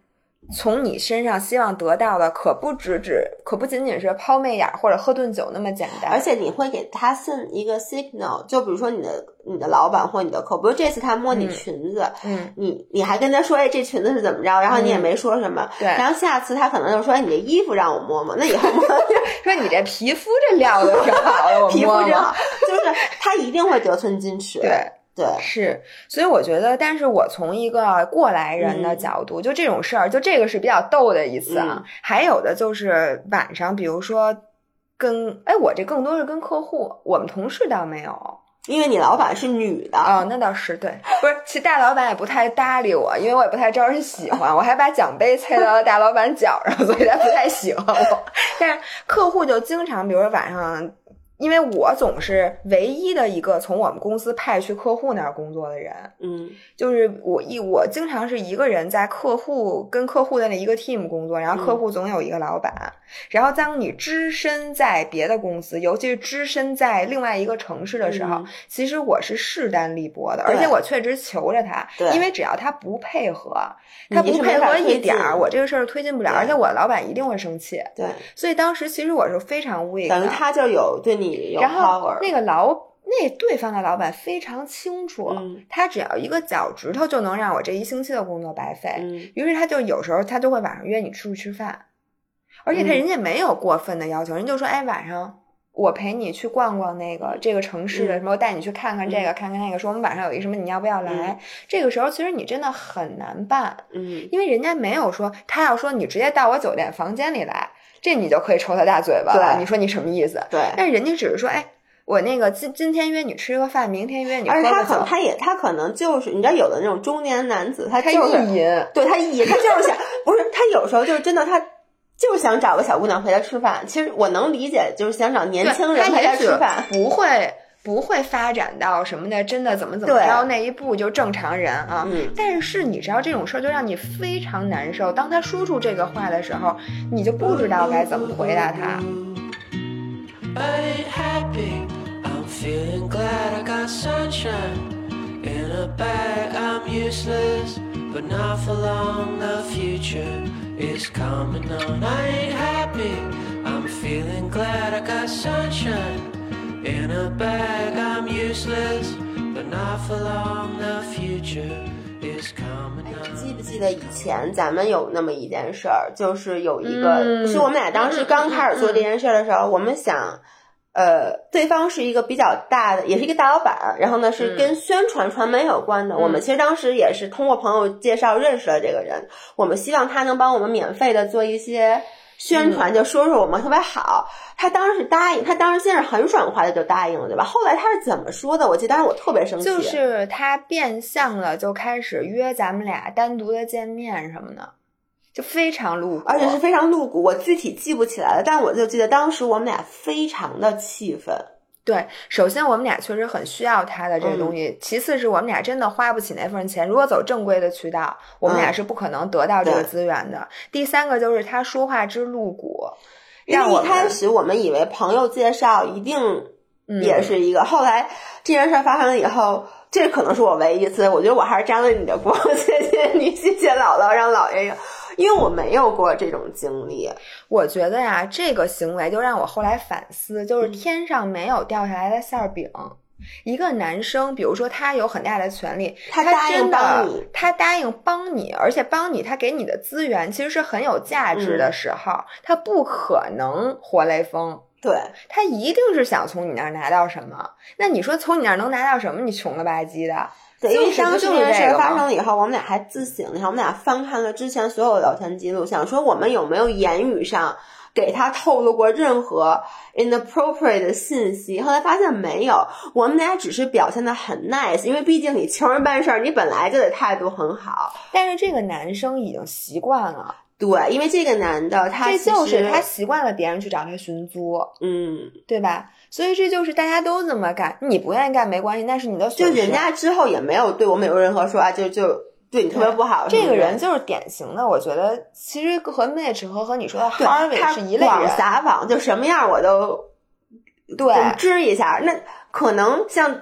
从你身上希望得到的，可不只只，可不仅仅是抛媚眼儿或者喝顿酒那么简单。而且你会给他 send 一个 signal，就比如说你的你的老板或你的客户，比如这次他摸你嗯裙子，嗯，你你还跟他说，哎，这裙子是怎么着？然后你也嗯没说什么，对然后下次他可能就说，哎，你这衣服让我摸摸，那以后摸 说你这皮肤这料子挺好的，我 皮肤真好，就是他一定会得寸进尺，对。对，是，所以我觉得，但是我从一个过来人的嗯角度，就这种事儿，就这个是比较逗的一次啊。嗯还有的就是晚上，比如说跟，哎，我这更多是跟客户，我们同事倒没有。因为你老板是女的，哦，那倒是对，不是，其实大老板也不太搭理我，因为我也不太招人喜欢，我还把奖杯 踩到了大老板脚上，所以他不太喜欢我。但是客户就经常，比如说晚上，因为我总是唯一的一个从我们公司派去客户那儿工作的人，嗯就是我一我经常是一个人在客户跟客户的那一个 team 工作，然后客户总有一个老板，然后当你只身在别的公司，尤其是只身在另外一个城市的时候，嗯其实我是势单力薄的，而且我确实求着他，对因为只要他不配合，他不配合一点儿，我这个事儿推进不了，而且我老板一定会生气，对，所以当时其实我是非常 weak 的。等于他就有对你有然后那个老那对方的老板非常清楚，嗯他只要一个脚趾头就能让我这一星期的工作白费。嗯于是他就有时候他就会晚上约你出去吃饭，而且他嗯人家没有过分的要求，人就说哎晚上我陪你去逛逛那个这个城市的什么，我带你去看看这个，看看那个，说我们晚上有一什么，你要不要来？这个时候其实你真的很难办，嗯，因为人家没有说他要说你直接到我酒店房间里来，这你就可以抽他大嘴巴了。对你说你什么意思？对。但是人家只是说，哎，我那个今今天约你吃个饭，明天约你喝而且他可个酒。他也他可能就是你知道有的那种中年男子，他他就是意淫，对他意淫，他就是想不是他有时候就是真的他。就是想找个小姑娘陪他吃饭，其实我能理解，就是想找年轻人陪他吃饭。不会不会发展到什么的，真的怎么怎么对着那一步就正常人啊。嗯但是你知道这种事儿就让你非常难受。当他说出这个话的时候，你就不知道该怎么回答他。in a bag i'm useless. But not for long the future is coming 记不记得以前咱们有那么一件事儿就是有一个是我们俩当时刚开始做这件事儿的时候我们想呃对方是一个比较大的也是一个大老板然后呢是跟宣传传媒有关的我们其实当时也是通过朋友介绍认识了这个人我们希望他能帮我们免费的做一些宣传，就说说我们特别好。他当时答应，他当时先是很爽快的就答应了，对吧？后来他是怎么说的？我记得当时我特别生气，就是他变相了，就开始约咱们俩单独的见面什么的，就非常露骨，而且是非常露骨，我具体记不起来了，但我就记得当时我们俩非常的气愤。对，首先我们俩确实很需要他的这个东西，嗯其次是我们俩真的花不起那份钱。如果走正规的渠道，我们俩嗯是不可能得到这个资源的。第三个就是他说话之露骨，一开始我们以为朋友介绍一定嗯也是一个，后来这件事儿发生了以后，这可能是我唯一一次，我觉得我还是沾了你的光，谢谢你，谢谢姥姥，让姥爷有，因为我没有过这种经历。我觉得呀，这个行为就让我后来反思，嗯就是天上没有掉下来的馅儿饼。一个男生，比如说他有很大的权利，他他答应真的帮你他答应帮你，而且帮你，他给你的资源其实是很有价值的嗯时候，他不可能活雷锋。对，他一定是想从你那儿拿到什么。那你说从你那儿能拿到什么？你穷了吧唧的。对，因为就是当时这件事儿发生了以后，我们俩还自省了一下，我们俩翻看了之前所有的聊天记录，想说我们有没有言语上给他透露过任何 inappropriate 的信息。后来发现没有，我们俩只是表现的很 nice，因为毕竟你求人办事儿，你本来就得态度很好。但是这个男生已经习惯了，对，因为这个男的他这就是他习惯了别人去找他寻租，嗯，对吧？所以这就是大家都这么干，你不愿意干没关系，那是你的就损失。人家之后也没有对我们有任何说啊，就就对你特别不好。这个人就是典型的，我觉得其实和 Mitch 和和你说的对 Harvey 他是一类广人。撒网，就什么样我都对，支一下。那可能像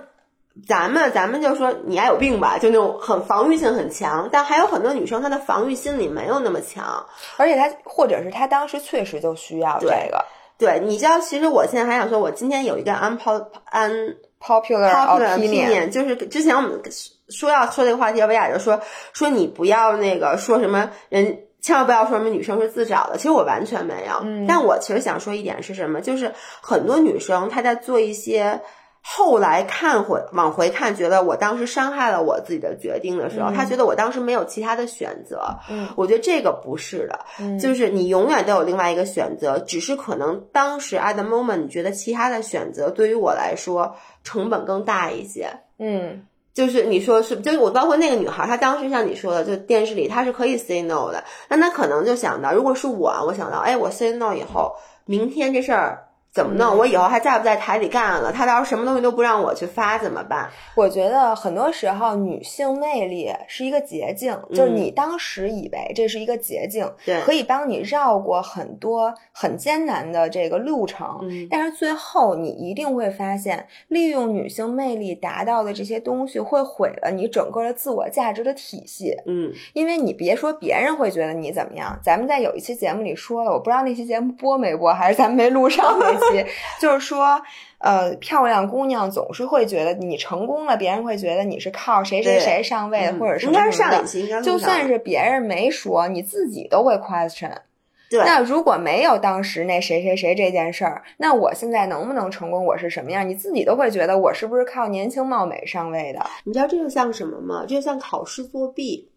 咱们，咱们就说你爱有病吧，就那种很防御性很强。但还有很多女生，她的防御心理没有那么强。而且她或者是她当时确实就需要这个对，你知道，其实我现在还想说，我今天有一个 unpop un popular popular opinion。就是之前我们说要说这个话题，薇娅就说说你不要那个说什么人。千万不要说什么女生是自找的，其实我完全没有。嗯但我其实想说一点是什么，就是很多女生她在做一些后来看回往回看，觉得我当时伤害了我自己的决定的时候，嗯。她觉得我当时没有其他的选择。嗯。我觉得这个不是的，嗯。就是你永远都有另外一个选择，只是可能当时 at the moment 你觉得其他的选择对于我来说成本更大一些。嗯。就是你说是，就是我包括那个女孩，她当时像你说的，就电视里她是可以 say no 的，但她可能就想到，如果是我，我想到，哎，我 say no 以后，明天这事儿怎么弄？嗯我以后还在不在台里干了？他到时候什么东西都不让我去发怎么办？我觉得很多时候女性魅力是一个捷径，就是你当时以为这是一个捷径，嗯对可以帮你绕过很多很艰难的这个路程，嗯但是最后你一定会发现，利用女性魅力达到的这些东西会毁了你整个的自我价值的体系。嗯，因为你别说别人会觉得你怎么样，咱们在有一期节目里说了，我不知道那期节目播没播，还是咱们没录上那期，就是说，呃，漂亮姑娘总是会觉得你成功了，别人会觉得你是靠谁谁谁上位或者什应该是么什么的。上一期应该就算是别人没说，你自己都会 question。对对那如果没有当时那谁谁谁这件事儿，那我现在能不能成功？我是什么样？你自己都会觉得我是不是靠年轻貌美上位的？你知道这就像什么吗？这就像考试作弊。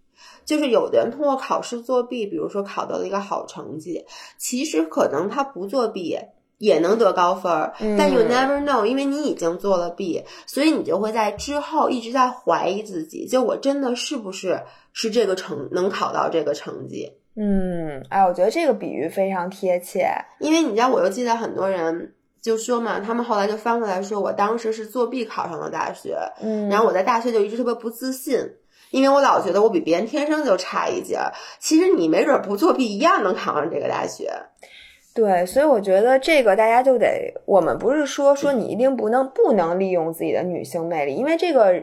就是有的人通过考试作弊，比如说考到了一个好成绩，其实可能他不作弊也能得高分儿，但 you never know，因为你已经做了弊，所以你就会在之后一直在怀疑自己，就我真的是不是是这个成能考到这个成绩？嗯，哎，我觉得这个比喻非常贴切。因为你知道，我又记得很多人就说嘛，他们后来就翻过来说，我当时是作弊考上了大学，嗯然后我在大学就一直特别不自信。因为我老觉得我比别人天生就差一截儿，其实你没准不作弊一样能考上这个大学。对，所以我觉得这个大家就得，我们不是说说你一定不能不能利用自己的女性魅力，因为这个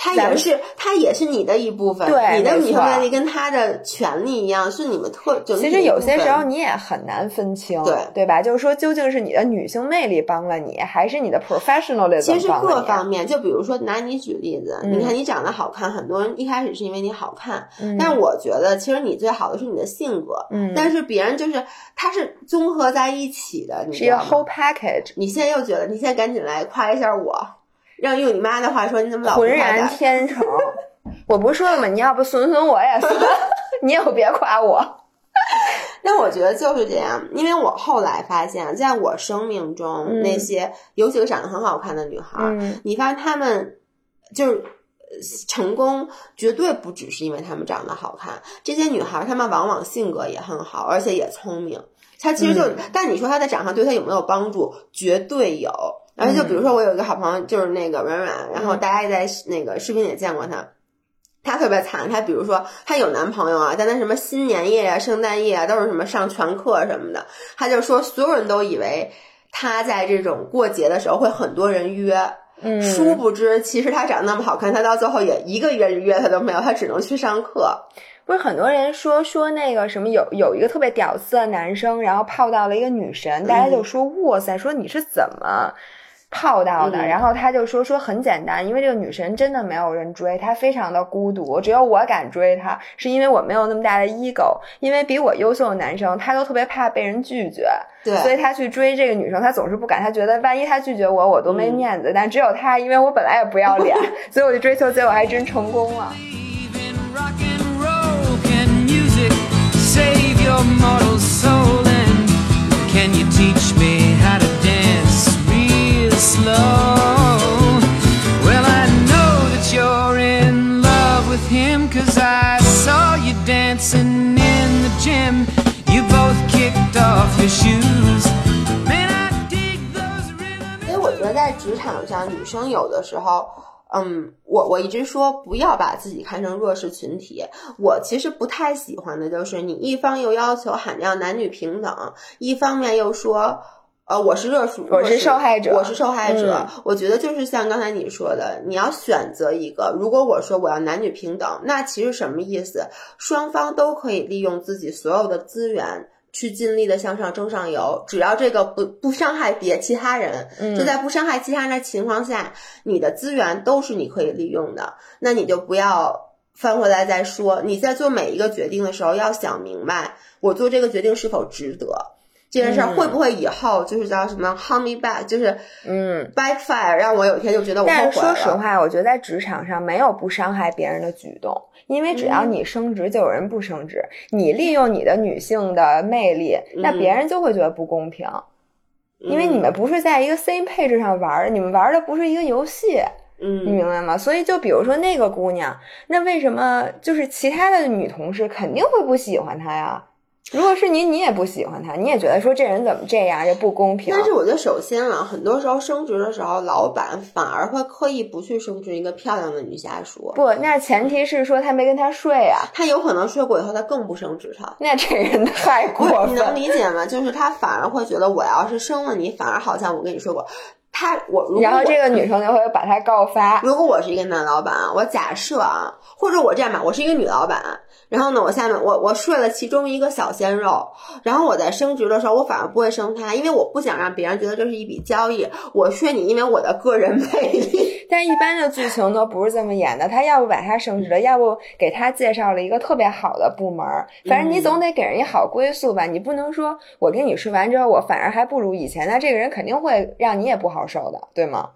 它咱们也是，他也是你的一部分。对你的女性魅力跟他的权利一样，是你们特整体其实有些时候你也很难分清，对对吧？就是说，究竟是你的女性魅力帮了你，还是你的 professionalism 其实帮了你各方面，就比如说拿你举例子，嗯你看你长得好看，很多人一开始是因为你好看，嗯但是我觉得其实你最好的是你的性格，嗯但是别人就是他是综合在一起的，你是一个？whole package，你现在又觉得，你现在赶紧来夸一下我，让用你妈的话说，你怎么老不浑然天成。我不是说了吗？你要不损损我也算，你也别夸我。但我觉得就是这样，因为我后来发现，在我生命中、嗯那些有几个长得很好看的女孩，嗯你发现她们就是呃成功，绝对不只是因为她们长得好看。这些女孩，她们往往性格也很好，而且也聪明。她其实就，嗯但你说她的长相对她有没有帮助？绝对有。而且就比如说，我有一个好朋友，就是那个软软，然后大家也在那个视频也见过她。她特别惨，她比如说她有男朋友啊，但她什么新年夜啊、圣诞夜啊，都是什么上全课什么的。她就说所有人都以为她在这种过节的时候会很多人约，嗯，殊不知其实她长得那么好看，她到最后也一个人约她都没有，她只能去上课。不是很多人说说那个什么有有一个特别屌丝的男生，然后泡到了一个女神，大家就说哇塞，说你是怎么泡到的？嗯然后他就说说很简单，因为这个女神真的没有人追，她非常的孤独，只有我敢追她，是因为我没有那么大的 ego，因为比我优秀的男生他都特别怕被人拒绝，对，所以他去追这个女生，他总是不敢，他觉得万一他拒绝我，我多没面子。但只有他，因为我本来也不要脸，所以我就追求，结果还真成功了。Even rock and roll, can music save your mortal soul? And can you teach me how to dance real slow? Well, I know that you're in love with him, cause I saw you dancing in the gym. You both kicked off your shoes. Man, I dig those rhythm 所以我觉得在职场上，女生有的时候，嗯，我我一直说不要把自己看成弱势群体。我其实不太喜欢的就是你一方又要求喊要男女平等，一方面又说。呃，我是热属，我是受害者我是受害者。嗯我觉得就是像刚才你说的，你要选择一个。如果我说我要男女平等，那其实什么意思？双方都可以利用自己所有的资源去尽力的向上争上游，只要这个不不伤害别其他人，嗯就在不伤害其他人的情况下，你的资源都是你可以利用的，那你就不要翻回来再说。你在做每一个决定的时候，要想明白，我做这个决定是否值得。这件事儿嗯会不会以后就是叫什么 “hold me back”，就是嗯，backfire，让我有一天就觉得我后但悔了。是说实话，我觉得在职场上没有不伤害别人的举动，因为只要嗯你升职，就有人不升职。你利用你的女性的魅力，那别人就会觉得不公平，因为你们不是在一个 same page 上玩的，你们玩的不是一个游戏。你嗯，明白吗？所以就比如说那个姑娘，那为什么就是其他的女同事肯定会不喜欢她呀？如果是你，你也不喜欢他，你也觉得说这人怎么这样，这不公平。但是我觉得，首先啊，很多时候升职的时候，老板反而会刻意不去升职一个漂亮的女下属，不，那前提是说他没跟她睡啊，他有可能睡过以后，他更不升职他。那这人太过分你能。理解吗？就是他反而会觉得，我要是升了你，反而好像我跟你说过，他我如果然后这个女生就会把他告发。如果我是一个男老板，我假设啊，或者我这样吧，我是一个女老板，然后呢，我下面我我睡了其中一个小鲜肉，然后我在升职的时候，我反而不会升他，因为我不想让别人觉得这是一笔交易，我睡你，因为我的个人魅力。但一般的剧情都不是这么演的，他要不把他升职了，要不给他介绍了一个特别好的部门儿，反正你总得给人一好归宿吧，你不能说我跟你睡完之后，我反而还不如以前，那这个人肯定会让你也不好受的，对吗？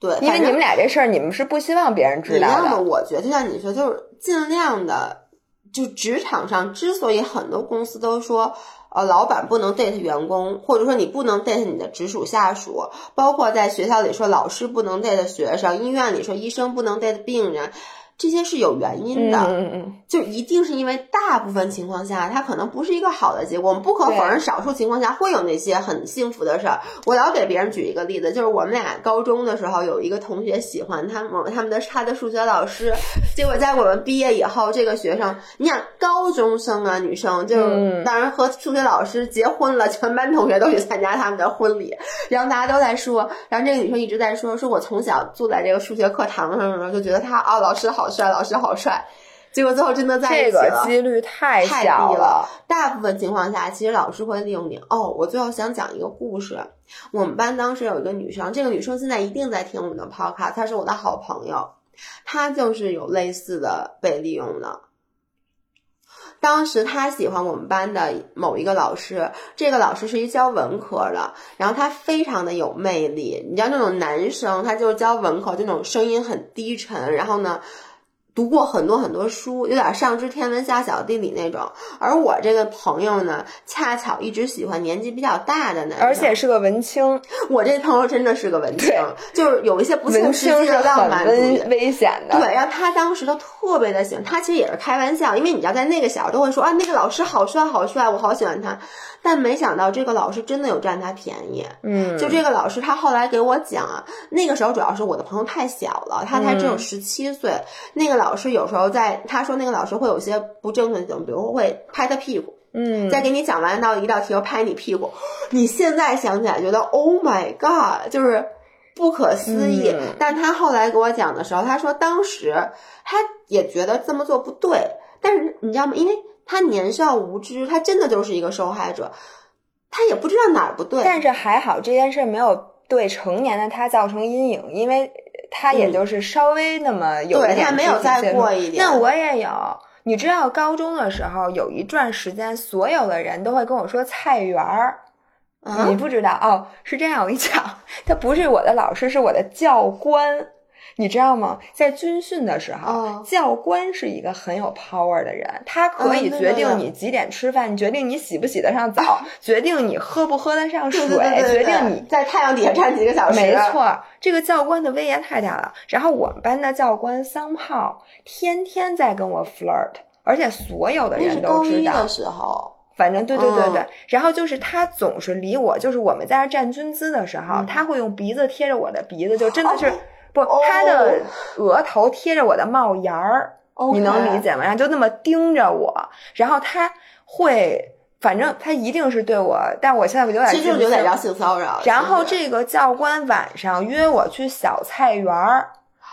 对，因为你们俩这事儿，你们是不希望别人知道的。我觉得就像你说，就是尽量的，就职场上之所以很多公司都说。呃，老板不能 date 员工，或者说你不能 date 你的直属下属，包括在学校里说老师不能 date 学生，医院里说医生不能 date 病人，这些是有原因嗯的。嗯嗯，就一定是因为大部分情况下，它可能不是一个好的结果。我们不可否认，少数情况下会有那些很幸福的事儿。我老给别人举一个例子，就是我们俩高中的时候有一个同学喜欢他们，他们的他的数学老师，结果在我们毕业以后，这个学生，你想高中生啊，女生就嗯当然和数学老师结婚了，全班同学都去参加他们的婚礼，然后大家都在说，然后这个女生一直在说，说我从小坐在这个数学课堂上的时候就觉得他啊，老师好帅，老师好帅。结果最后真的在一这起了，个几率太太小低了。大部分情况下，其实老师会利用你。哦，我最后想讲一个故事。我们班当时有一个女生，这个女生现在一定在听我们的 podcast，她是我的好朋友，她就是有类似的被利用的。当时她喜欢我们班的某一个老师，这个老师是一教文科的，然后他非常的有魅力。你知道那种男生，他就是教文科，就那种声音很低沉，然后呢。读过很多很多书，有点上知天文下晓地理那种。而我这个朋友呢，恰巧一直喜欢年纪比较大的男生，而且是个文青，我这朋友真的是个文青，就是有一些不切文实际的浪漫危。危险的。对，然后他当时都特别的喜欢，他其实也是开玩笑，因为你知道，在那个小时候都会说啊，那个老师好帅好帅，我好喜欢他。但没想到这个老师真的有占他便宜，嗯，就这个老师，他后来给我讲啊，那个时候主要是我的朋友太小了，他才只有嗯十七岁。那个老师有时候在，他说那个老师会有些不正确的行为，比如会拍他屁股，嗯，再给你讲完到一道题又拍你屁股。你现在想起来觉得 Oh my God，就是不可思议。嗯但他后来给我讲的时候，他说当时他也觉得这么做不对，但是你知道吗？因为他年少无知，他真的就是一个受害者，他也不知道哪儿不对。但是还好这件事没有对成年的他造成阴影，因为他也就是稍微那么有一对点他没有再过一点那我也有。你知道高中的时候有一段时间，所有的人都会跟我说菜园儿。啊你不知道哦，是这样，我跟你讲，他不是我的老师，是我的教官，你知道吗？在军训的时候，哦教官是一个很有 power 的人，他可以决定你几点吃饭，决定你洗不洗得上澡，决定你喝不喝得上水，对对对对决定你在太阳底下站几个小时。没，错，这个教官的威严太大了。然后我们班的教官桑炮天天在跟我 flirt，而且所有的人都知道的。时候。反正对对对对，嗯然后就是他总是离我，就是我们在那站军姿的时候，嗯他会用鼻子贴着我的鼻子，就真的是、哦不，哦他的额头贴着我的帽檐儿，你能理解吗？然后就那么盯着我，然后他会，反正他一定是对我，但我现在有点有点叫性骚扰。然后这个教官晚上约我去小菜园儿，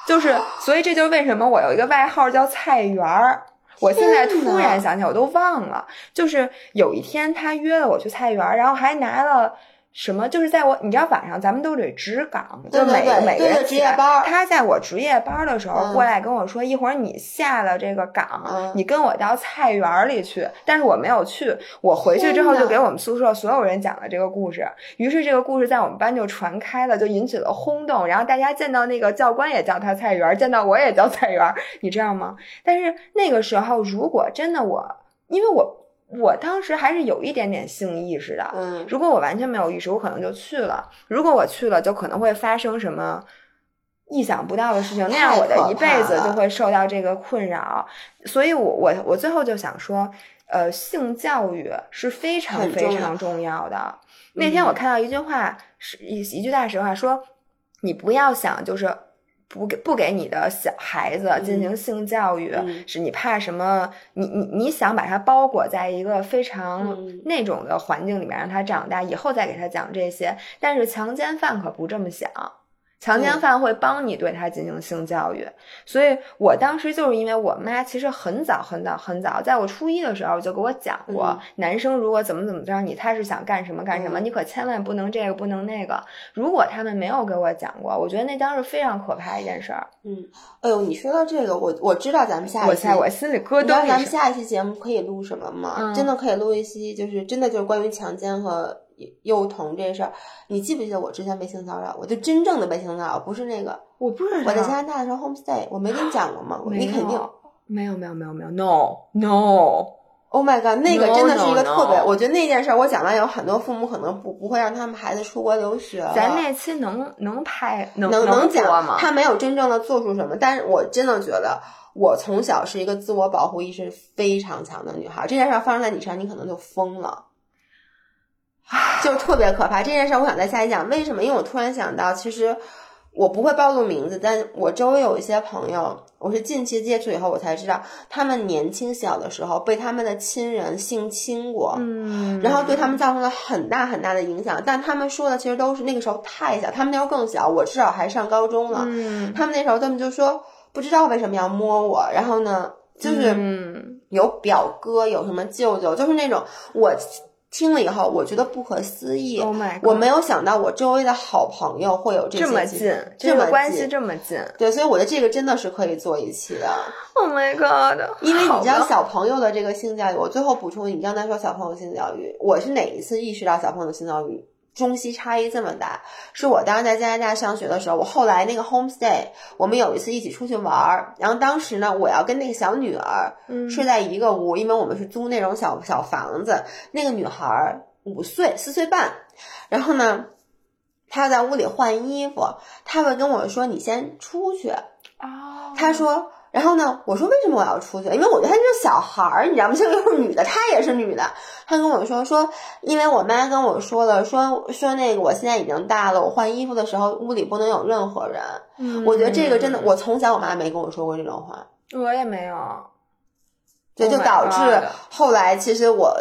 就是，所以这就是为什么我有一个外号叫菜园儿。我现在突然想起来，我都忘了，就是有一天他约了我去菜园儿，然后还拿了。什么？就是在我，你知道晚上咱们都得值岗，就每每个人夜班儿他在我值夜班儿的时候嗯过来跟我说，一会儿你下了这个岗，嗯你跟我到菜园儿里去。但是我没有去，我回去之后就给我们宿舍所有人讲了这个故事。于是这个故事在我们班就传开了，就引起了轰动。然后大家见到那个教官也叫他菜园儿，见到我也叫菜园儿，你知道吗？但是那个时候，如果真的我，因为我我当时还是有一点点性意识的，嗯，如果我完全没有意识，我可能就去了。如果我去了，就可能会发生什么意想不到的事情，那样我的一辈子就会受到这个困扰。所以我我我最后就想说，呃，性教育是非常非常重要的。那天我看到一句话，是一一句大实话，说你不要想就是。不给不给你的小孩子进行性教育，嗯是你怕什么？你你你想把他包裹在一个非常嗯那种的环境里面让他长大，以后再给他讲这些。但是强奸犯可不这么想。强奸犯会帮你对他进行性教育，所以我当时就是因为我妈其实很早很早很早，在我初一的时候就给我讲过，嗯男生如果怎么怎么着，你他是想干什么干什么，嗯你可千万不能这个不能那个。如果他们没有给我讲过，我觉得那当时非常可怕一件事儿。嗯，哎呦，你说到这个，我我知道咱们下一期，我在我心里咯你知道咱们。下一期节目可以录什么吗？嗯真的可以录一期，就是真的就是关于强奸和幼童这事儿。你记不记得我之前被性骚扰？我就真正的被性骚扰，不是那个我不知道，我在加拿大的时候 homestay，我没跟你讲过吗？你肯定。没有没有没有没有，no no，Oh my god，那个真的是一个 no, 特别 no 我觉得那件事儿，我讲完有很多父母可能不不会让他们孩子出国留学。咱那期能能拍能能能讲吗？他没有真正的做出什么，但是我真的觉得我从小是一个自我保护意识非常强的女孩。这件事儿发生在你身上，你可能就疯了，就特别可怕。这件事儿我想在下一讲，为什么？因为我突然想到，其实我不会暴露名字，但我周围有一些朋友，我是近期接触以后，我才知道他们年轻小的时候被他们的亲人性侵过，嗯，然后对他们造成了很大很大的影响。但他们说的其实都是那个时候太小，他们那时候更小，我至少还上高中了。嗯他们那时候他们就说不知道为什么要摸我，然后呢，就是嗯有表哥，有什么舅舅，就是那种我听了以后，我觉得不可思议。，Oh 我没有想到我周围的好朋友会有这些这么近，这么这个关系近这么近对，所以我觉得这个真的是可以做一期的。，Oh my God，因为你知道小朋友的这个性教育，我最后补充，你刚才说小朋友性教育，我是哪一次意识到小朋友性教育中西差异这么大？是我当时在加拿大上学的时候，我后来那个 homestay，我们有一次一起出去玩儿，然后当时呢，我要跟那个小女儿嗯睡在一个屋，因为我们是租那种小小房子，那个女孩儿五岁四岁半，然后呢。她要在屋里换衣服，她会跟我说：“你先出去。”哦，她说，然后呢，我说为什么我要出去？因为我觉得她就是小孩儿，你知道吗？这个又是女的，她也是女的。她跟我说说，因为我妈跟我说了，说说那个我现在已经大了，我换衣服的时候屋里不能有任何人。嗯我觉得这个真的，我从小我妈没跟我说过这种话，我也没有，对，就 Oh 导致后来其实我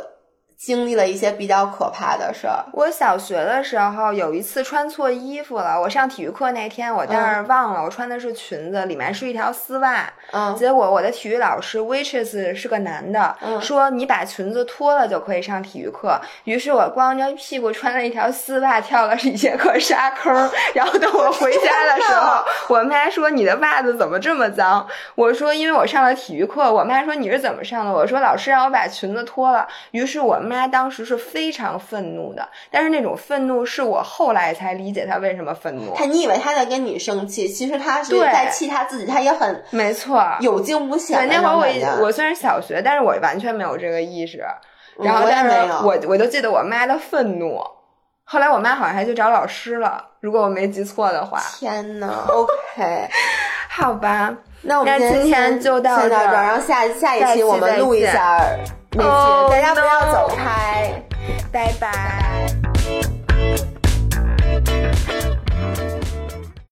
经历了一些比较可怕的事儿。我小学的时候有一次穿错衣服了，我上体育课那天我但是忘了我穿的是裙子，里面是一条丝袜。嗯，结果我的体育老师 waitress 是个男的，嗯说你把裙子脱了就可以上体育课。于是我光着屁股穿了一条丝袜跳了一节课沙坑，然后等我回家的时候，我妈说你的袜子怎么这么脏？我说因为我上了体育课。我妈说你是怎么上的？我说老师让我把裙子脱了。于是我妈当时是非常愤怒的，但是那种愤怒是我后来才理解她为什么愤怒。他你以为他在跟你生气，其实他是在气他自己，他也很没错，有惊无险对，那会儿我。我虽然小学，但是我完全没有这个意识。然后但是我我就记得我妈的愤怒。后来我妈好像还去找老师了，如果我没记错的话。天呐 o k 好吧，那我们那今天就到这儿然后下下一期期我们录一下大家不要走开。拜拜。